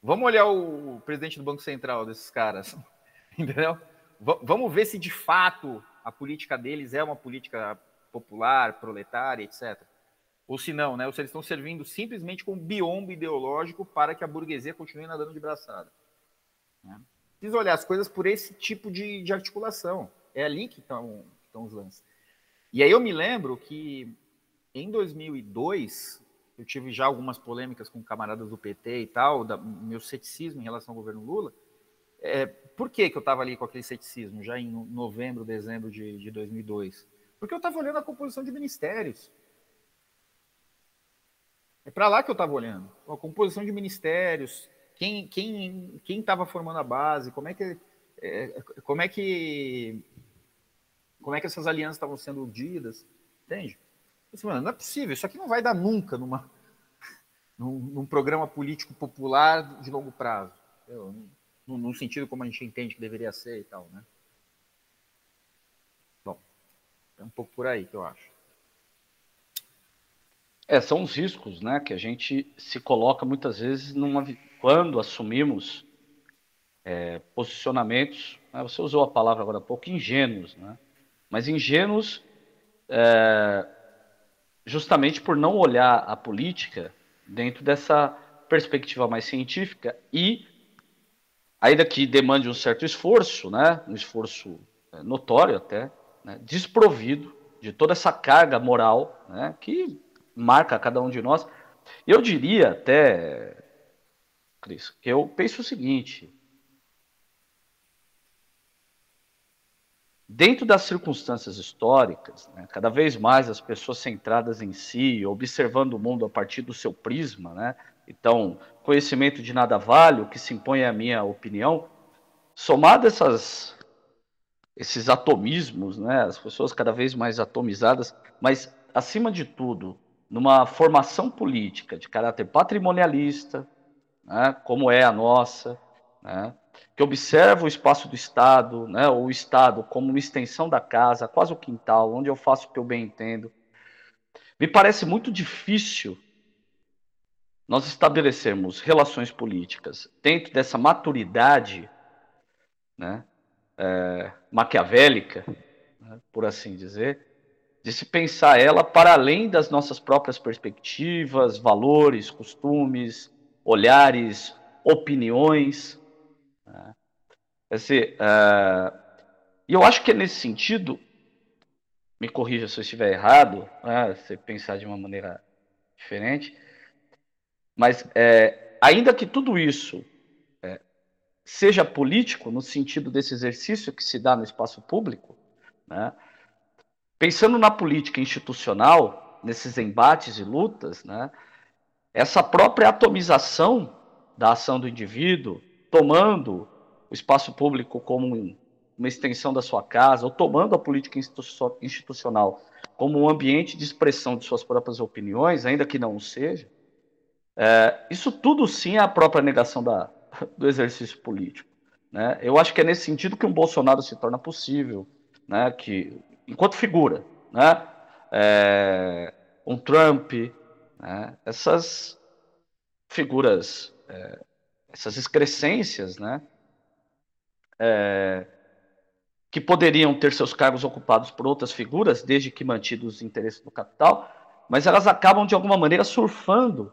Vamos olhar o, o presidente do Banco Central desses caras, entendeu? V vamos ver se de fato a política deles é uma política popular, proletária, etc. Ou se não, né? Ou se eles estão servindo simplesmente como biombo ideológico para que a burguesia continue nadando de braçada. Né? Precisa olhar as coisas por esse tipo de, de articulação. É ali que estão, estão os lances. E aí eu me lembro que em 2002 eu tive já algumas polêmicas com camaradas do PT e tal, da, meu ceticismo em relação ao governo Lula. É, por que, que eu estava ali com aquele ceticismo já em novembro, dezembro de, de 2002? Porque eu estava olhando a composição de ministérios. É para lá que eu estava olhando. A composição de ministérios, quem quem quem estava formando a base, como é que é, como é que como é que essas alianças estavam sendo urdidas, entende? Não é possível, isso aqui não vai dar nunca numa num, num programa político popular de longo prazo, no, no sentido como a gente entende que deveria ser e tal, né? Bom, é um pouco por aí que eu acho. É, são os riscos, né, que a gente se coloca muitas vezes numa quando assumimos é, posicionamentos. Né, você usou a palavra agora há pouco, ingênuos, né? Mas ingênuos é, justamente por não olhar a política dentro dessa perspectiva mais científica e ainda que demande um certo esforço, né, um esforço é, notório até, né, desprovido de toda essa carga moral, né, que marca cada um de nós. Eu diria até, Cris, que eu penso o seguinte: dentro das circunstâncias históricas, né, cada vez mais as pessoas centradas em si, observando o mundo a partir do seu prisma, né, então conhecimento de nada vale, o que se impõe à minha opinião, somado essas, esses atomismos, né, as pessoas cada vez mais atomizadas, mas, acima de tudo, numa formação política de caráter patrimonialista, né, como é a nossa, né, que observa o espaço do Estado, né, o Estado como uma extensão da casa, quase o quintal, onde eu faço o que eu bem entendo. Me parece muito difícil nós estabelecermos relações políticas dentro dessa maturidade né, é, maquiavélica, né, por assim dizer, de se pensar ela para além das nossas próprias perspectivas, valores, costumes, olhares, opiniões. Né? Dizer, uh, e eu acho que é nesse sentido, me corrija se eu estiver errado, né, se pensar de uma maneira diferente, mas é, ainda que tudo isso é, seja político, no sentido desse exercício que se dá no espaço público, né, Pensando na política institucional, nesses embates e lutas, né, essa própria atomização da ação do indivíduo, tomando o espaço público como uma extensão da sua casa, ou tomando a política institucional como um ambiente de expressão de suas próprias opiniões, ainda que não o seja, é, isso tudo sim é a própria negação da, do exercício político. Né? Eu acho que é nesse sentido que um Bolsonaro se torna possível, né? que enquanto figura, né? É, um Trump, né? essas figuras, é, essas excrescências, né? É, que poderiam ter seus cargos ocupados por outras figuras, desde que mantidos os interesses do capital, mas elas acabam de alguma maneira surfando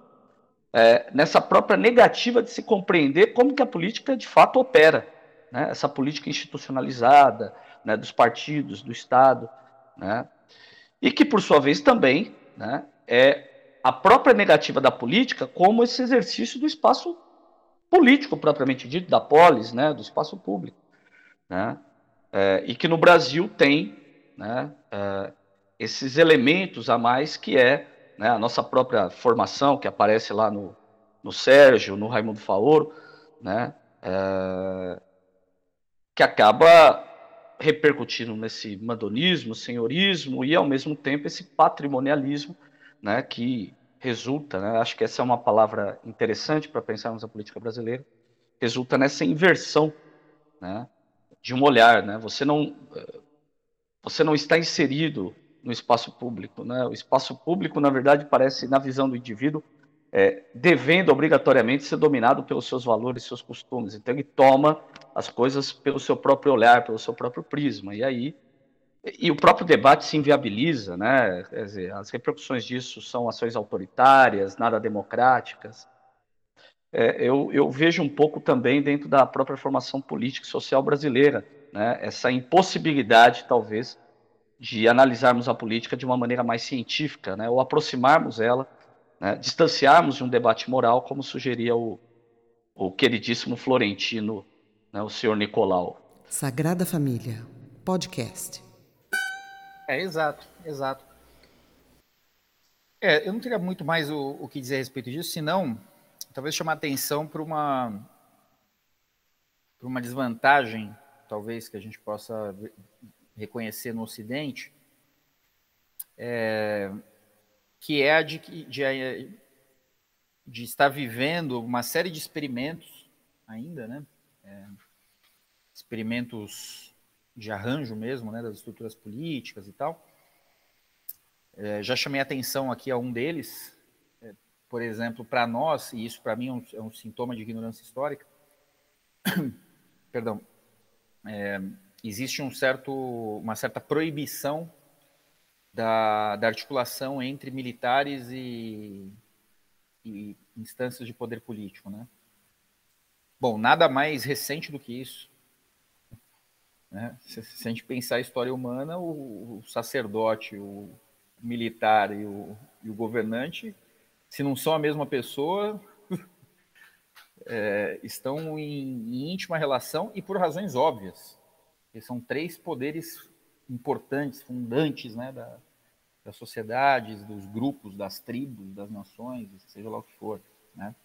é, nessa própria negativa de se compreender como que a política de fato opera, né? essa política institucionalizada, né, dos partidos, do Estado, né, e que, por sua vez, também né, é a própria negativa da política como esse exercício do espaço político propriamente dito, da polis, né, do espaço público. Né, é, e que no Brasil tem né, é, esses elementos a mais que é né, a nossa própria formação, que aparece lá no, no Sérgio, no Raimundo Faoro, né, é, que acaba repercutindo nesse mandonismo, senhorismo e, ao mesmo tempo, esse patrimonialismo né, que resulta, né, acho que essa é uma palavra interessante para pensarmos a política brasileira, resulta nessa inversão né, de um olhar. Né, você, não, você não está inserido no espaço público. Né, o espaço público, na verdade, parece, na visão do indivíduo, é, devendo obrigatoriamente ser dominado pelos seus valores, seus costumes. Então ele toma as coisas pelo seu próprio olhar, pelo seu próprio prisma. E aí e o próprio debate se inviabiliza, né? Dizer, as repercussões disso são ações autoritárias, nada democráticas. É, eu, eu, vejo um pouco também dentro da própria formação política e social brasileira, né? Essa impossibilidade, talvez, de analisarmos a política de uma maneira mais científica, né? Ou aproximarmos ela né, distanciarmos de um debate moral, como sugeria o, o queridíssimo florentino, né, o senhor Nicolau. Sagrada Família, podcast. É, exato, exato. É, eu não teria muito mais o, o que dizer a respeito disso, senão talvez chamar atenção para uma, uma desvantagem, talvez, que a gente possa reconhecer no Ocidente, é, que é a de, de, de estar vivendo uma série de experimentos ainda, né? É, experimentos de arranjo mesmo, né, das estruturas políticas e tal. É, já chamei atenção aqui a um deles, é, por exemplo, para nós, e isso para mim é um, é um, sintoma de ignorância histórica, perdão, é, existe um certo, uma certa proibição da, da articulação entre militares e, e instâncias de poder político, né? Bom, nada mais recente do que isso. Né? Se, se, a gente pensar a história humana, o, o sacerdote, o militar e o, e o, governante, se não são a mesma pessoa, é, estão em, em, íntima relação e por razões óbvias. Porque são três poderes importantes, fundantes né, da, das sociedades, dos grupos, das tribos, das nações, seja lá o que for. Né?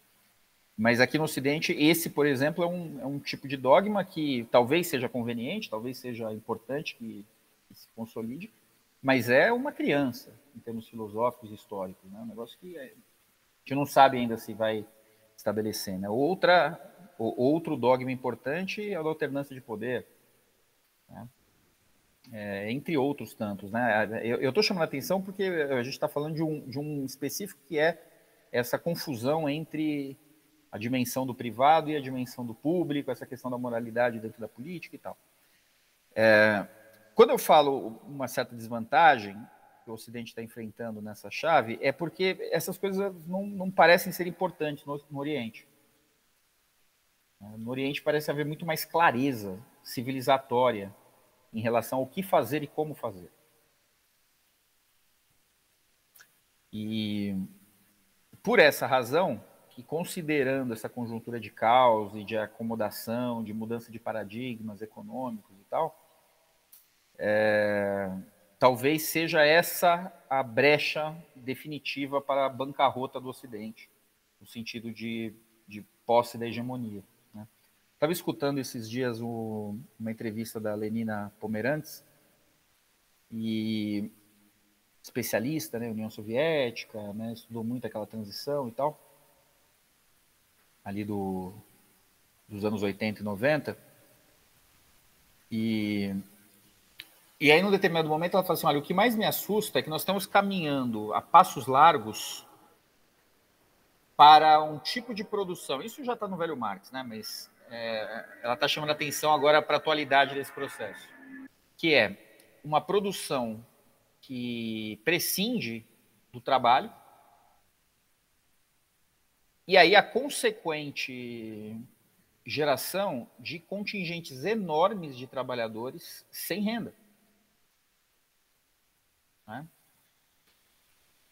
Mas aqui no Ocidente, esse, por exemplo, é um, é um tipo de dogma que talvez seja conveniente, talvez seja importante que, que se consolide, mas é uma criança em termos filosóficos e históricos, né? um negócio que é, a gente não sabe ainda se vai estabelecer. Né? Outra, outro dogma importante é a alternância de poder. Né? é, entre outros tantos. Né? Eu estou chamando a atenção porque a gente está falando de um, de um específico que é essa confusão entre a dimensão do privado e a dimensão do público, essa questão da moralidade dentro da política e tal. É, quando eu falo uma certa desvantagem que o Ocidente está enfrentando nessa chave, é porque essas coisas não, não parecem ser importantes no, no Oriente. No Oriente parece haver muito mais clareza civilizatória em relação ao que fazer e como fazer. E por essa razão, que considerando essa conjuntura de caos e de acomodação, de mudança de paradigmas econômicos e tal, é, talvez seja essa a brecha definitiva para a bancarrota do Ocidente, no sentido de, de posse da hegemonia. Estava escutando esses dias o, uma entrevista da Lenina Pomerantes, e especialista, né, União Soviética, né, estudou muito aquela transição e tal, ali do, dos anos 80 e 90. E, e aí, num determinado momento, ela falou assim: olha, o que mais me assusta é que nós estamos caminhando a passos largos para um tipo de produção. Isso já está no velho Marx, né? Mas é, ela está chamando atenção agora para a atualidade desse processo, que é uma produção que prescinde do trabalho e aí a consequente geração de contingentes enormes de trabalhadores sem renda. Né?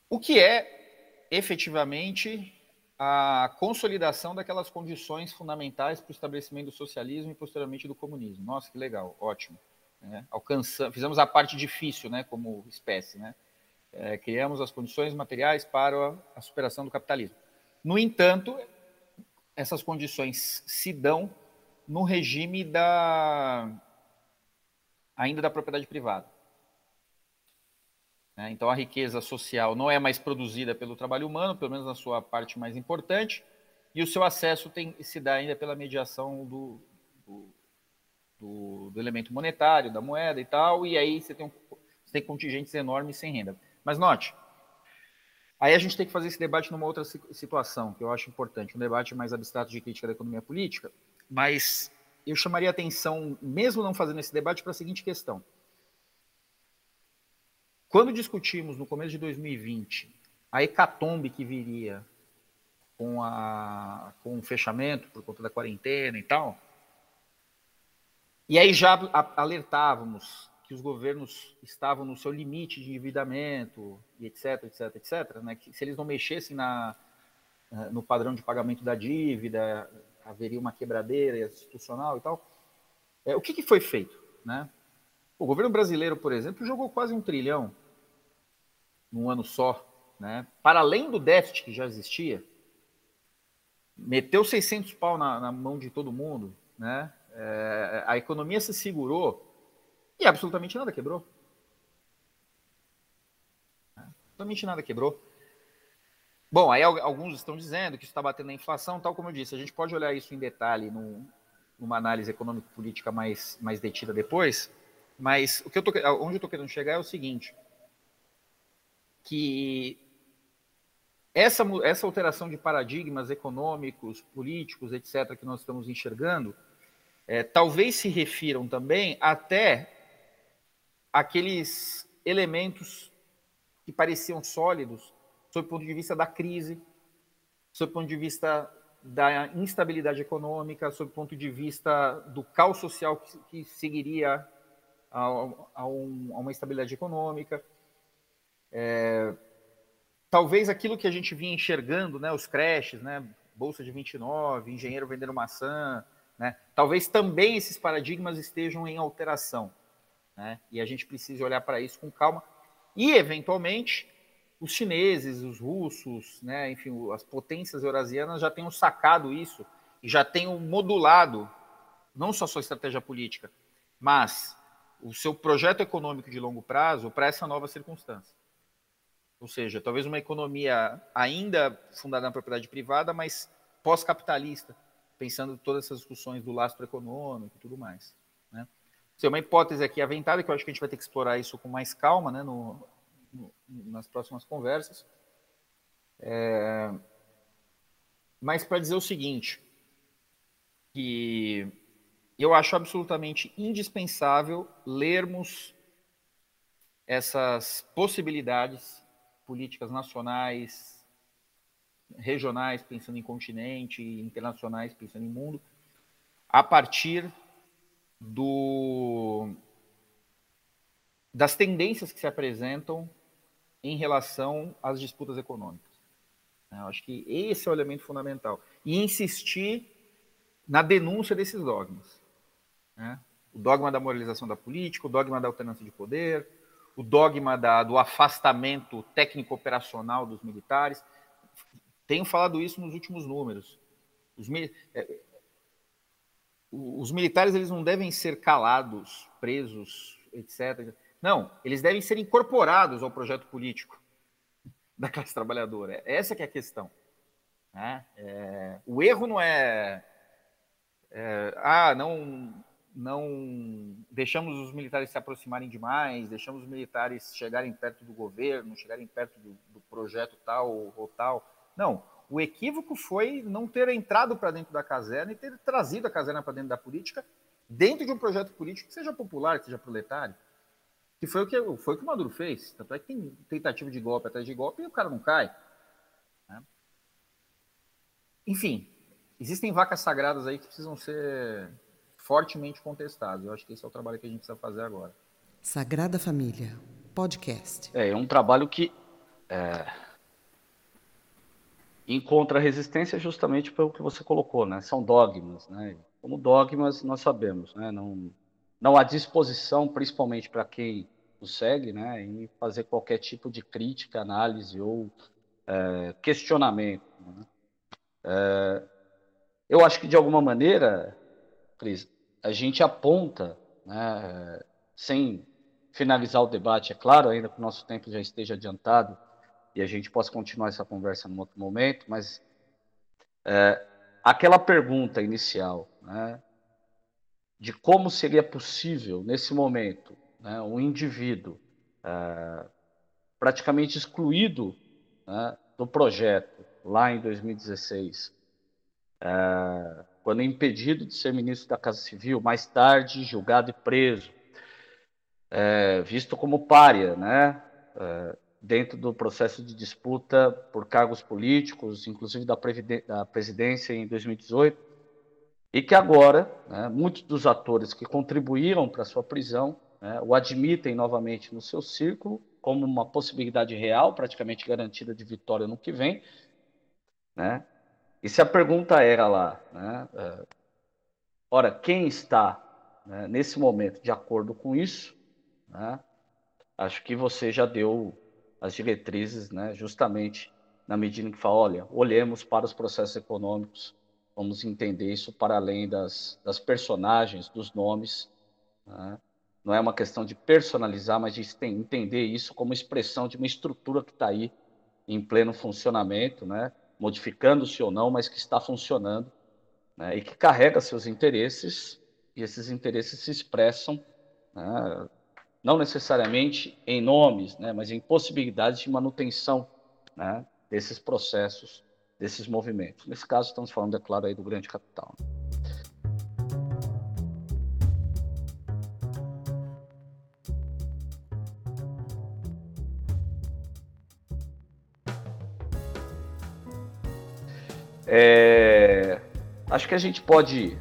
O que é efetivamente a consolidação daquelas condições fundamentais para o estabelecimento do socialismo e posteriormente do comunismo. Nossa, que legal, ótimo. Né? Alcançamos, fizemos a parte difícil, né, como espécie, né? É, criamos as condições materiais para a superação do capitalismo. No entanto, essas condições se dão no regime da ainda da propriedade privada. Né? Então, a riqueza social não é mais produzida pelo trabalho humano, pelo menos na sua parte mais importante, e o seu acesso tem, se dá ainda pela mediação do, do, do, elemento monetário, da moeda e tal, e aí você tem, um, você tem contingentes enormes sem renda. Mas note, aí a gente tem que fazer esse debate numa outra situação, que eu acho importante, um debate mais abstrato de crítica da economia política, mas eu chamaria atenção, mesmo não fazendo esse debate, para a seguinte questão. Quando discutimos no começo de 2020 a hecatombe que viria com, a, com o fechamento por conta da quarentena e tal, e aí já alertávamos que os governos estavam no seu limite de endividamento e etc, etc, etc, né? que se eles não mexessem na, eh, no padrão de pagamento da dívida, haveria uma quebradeira institucional e tal. É, o que, que foi feito? Né? O governo brasileiro, por exemplo, jogou quase um trilhão num ano só, né? para além do déficit que já existia, meteu 600 pau na, na mão de todo mundo, né? É, a economia se segurou e absolutamente nada quebrou. Absolutamente nada quebrou. Bom, aí alguns estão dizendo que isso está batendo na inflação, tal como eu disse. A gente pode olhar isso em detalhe num, numa análise econômico-política mais, mais detida depois, mas o que eu tô, onde eu estou querendo chegar é o seguinte: que essa, essa alteração de paradigmas econômicos, políticos, etc., que nós estamos enxergando, é, talvez se refiram também até aqueles elementos que pareciam sólidos sob o ponto de vista da crise, sob o ponto de vista da instabilidade econômica, sob o ponto de vista do caos social que, seguiria a, a, um, a uma estabilidade econômica. É, talvez aquilo que a gente vinha enxergando, né, os creches, né, bolsa de 29, engenheiro vendendo maçã, né, talvez também esses paradigmas estejam em alteração. Né, e a gente precisa olhar para isso com calma e, eventualmente, os chineses, os russos, né, enfim, as potências eurasianas já tenham sacado isso e já tenham modulado não só sua estratégia política, mas o seu projeto econômico de longo prazo para essa nova circunstância. Ou seja, talvez uma economia ainda fundada na propriedade privada, mas pós-capitalista, pensando todas essas discussões do lastro econômico e tudo mais. Né? É uma hipótese aqui aventada, que eu acho que a gente vai ter que explorar isso com mais calma né, no, no, nas próximas conversas. É... Mas para dizer o seguinte, que eu acho absolutamente indispensável lermos essas possibilidades políticas nacionais, regionais, pensando em continente, internacionais, pensando em mundo, a partir do, das tendências que se apresentam em relação às disputas econômicas. Eu acho que esse é o elemento fundamental. E insistir na denúncia desses dogmas. Né? O dogma da moralização da política, o dogma da alternância de poder, o dogma da, do afastamento técnico-operacional dos militares. Tenho falado isso nos últimos números. Os, é, os militares eles não devem ser calados, presos, etc. Não, eles devem ser incorporados ao projeto político da classe trabalhadora. Essa que é a questão. Né? É, o erro não é, é, ah, não, não deixamos os militares se aproximarem demais, deixamos os militares chegarem perto do governo, chegarem perto do, do projeto tal ou, tal. Não, o equívoco foi não ter entrado para dentro da caserna e ter trazido a caserna para dentro da política, dentro de um projeto político que seja popular, que seja proletário. Que foi o que, foi o, que o Maduro fez. Tanto é que tem tentativa de golpe atrás de golpe e o cara não cai. Né? Enfim, existem vacas sagradas aí que precisam ser fortemente contestadas. Eu acho que esse é o trabalho que a gente precisa fazer agora. Sagrada Família, podcast. É, é um trabalho que é, encontra resistência justamente pelo que você colocou, né? São dogmas, né? Como dogmas nós sabemos, né? Não, não há disposição, principalmente para quem o segue, né? Em fazer qualquer tipo de crítica, análise ou é, questionamento. Né? É, eu acho que de alguma maneira, Cris, a gente aponta, né, sem finalizar o debate, é claro, ainda que o nosso tempo já esteja adiantado e a gente possa continuar essa conversa num outro momento, mas é, aquela pergunta inicial, né, de como seria possível, nesse momento, né, um indivíduo é, praticamente excluído né, do projeto lá em 2016, é, quando impedido de ser ministro da Casa Civil, mais tarde julgado e preso, é, visto como párea, né, é, dentro do processo de disputa por cargos políticos, inclusive da, da presidência em 2018, e que agora, né, muitos dos atores que contribuíram para sua prisão né, o admitem novamente no seu círculo como uma possibilidade real, praticamente garantida de vitória no que vem, né? E se a pergunta era lá, né, uh, ora, quem está né, nesse momento de acordo com isso, né, acho que você já deu as diretrizes, né, justamente na medida em que fala, olha, olhemos para os processos econômicos, vamos entender isso para além das, das personagens, dos nomes, né, não é uma questão de personalizar, mas de entender isso como expressão de uma estrutura que está aí em pleno funcionamento, né, modificando-se ou não, mas que está funcionando né, e que carrega seus interesses, e esses interesses se expressam né, não necessariamente em nomes, né, mas em possibilidades de manutenção né, desses processos, desses movimentos. Nesse caso, estamos falando, é claro, aí do grande capital. É, acho que a gente pode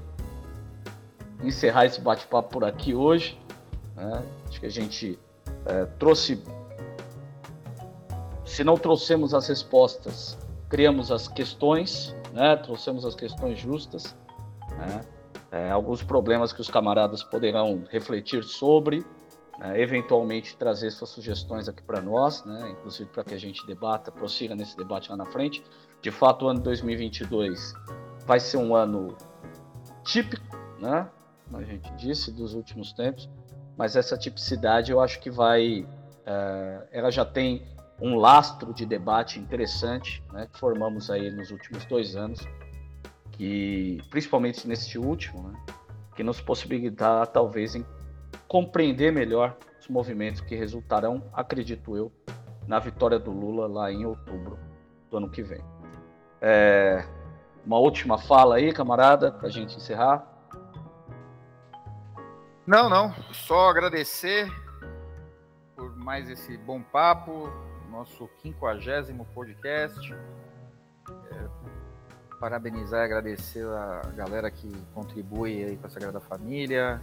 encerrar esse bate-papo por aqui hoje. Né? Acho que a gente é, trouxe. Se não trouxemos as respostas, criamos as questões, né? trouxemos as questões justas. Né? É, alguns problemas que os camaradas poderão refletir sobre. né, eventualmente trazer suas sugestões aqui para nós, né, inclusive para que a gente debata, prossiga nesse debate lá na frente. De fato, o ano 2022 vai ser um ano típico, né, como a gente disse, dos últimos tempos, mas essa tipicidade eu acho que vai, é, ela já tem um lastro de debate interessante, né, que formamos aí nos últimos dois anos, que principalmente neste último, né, que nos possibilitar talvez em compreender melhor os movimentos que resultarão, acredito eu, na vitória do Lula lá em outubro do ano que vem. É, uma última fala aí, camarada, para a gente encerrar. Não, não. Só agradecer por mais esse bom papo, nosso quinquagésimo podcast. É, parabenizar e agradecer a galera que contribui aí com a Sagrada Família,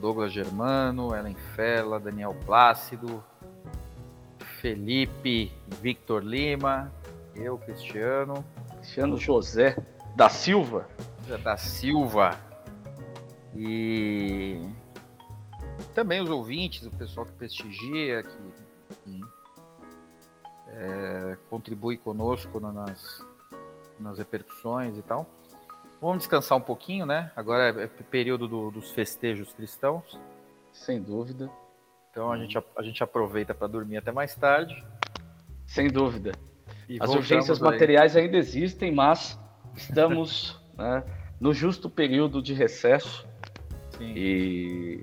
Douglas Germano, Ellen Fela, Daniel Plácido, Felipe, Victor Lima, eu, Cristiano. Cristiano José da Silva. José da Silva. E também os ouvintes, o pessoal que prestigia, que, que é, contribui conosco nas, nas repercussões e tal. Vamos descansar um pouquinho, né? Agora é, é período do, dos festejos cristãos. Sem dúvida. Então a gente, a gente aproveita para dormir até mais tarde. Sem dúvida. E As urgências materiais ainda existem, mas estamos né, no justo período de recesso. Sim. E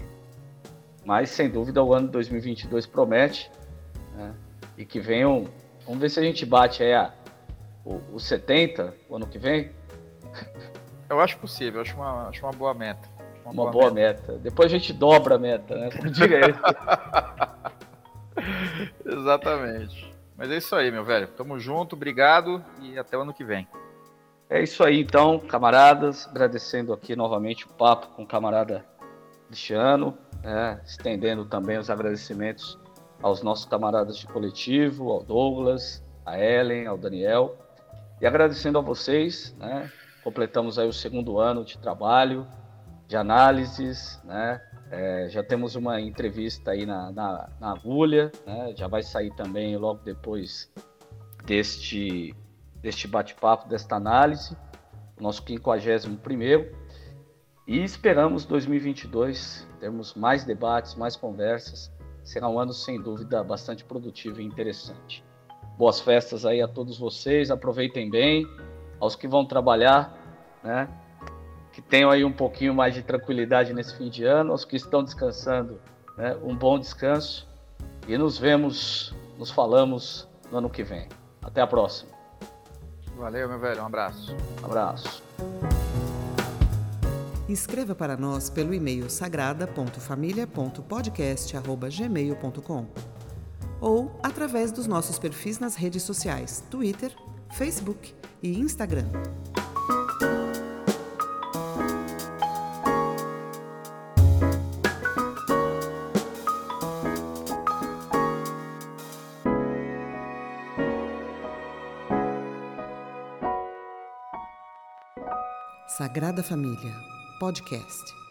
mas sem dúvida o ano 2022 promete né, e que venham. Vamos ver se a gente bate aí a, o, o 70 o ano que vem. Eu acho possível, acho uma, acho uma boa meta. Uma, uma boa, boa meta. meta. Depois a gente dobra a meta, né? Como. Exatamente. Mas é isso aí, meu velho. Tamo junto, obrigado e até o ano que vem. É isso aí, então, camaradas. Agradecendo aqui novamente o papo com o camarada Cristiano, né? estendendo também os agradecimentos aos nossos camaradas de coletivo, ao Douglas, a Ellen, ao Daniel, e agradecendo a vocês, né? Completamos aí o segundo ano de trabalho, de análises, né? É, já temos uma entrevista aí na, na, na agulha, né? Já vai sair também logo depois deste, deste bate-papo, desta análise, nosso 51 primeiro. E esperamos 2022 termos mais debates, mais conversas. Será um ano sem dúvida bastante produtivo e interessante. Boas festas aí a todos vocês, aproveitem bem. Aos que vão trabalhar, né? Que tenham aí um pouquinho mais de tranquilidade nesse fim de ano. Aos que estão descansando, né? Um bom descanso. E nos vemos, nos falamos no ano que vem. Até a próxima. Valeu, meu velho. Um abraço. Um abraço. Escreva para nós pelo e-mail sagrada.família.podcast.gmail.com ou através dos nossos perfis nas redes sociais Twitter, Facebook e Instagram. Sagrada Família Podcast.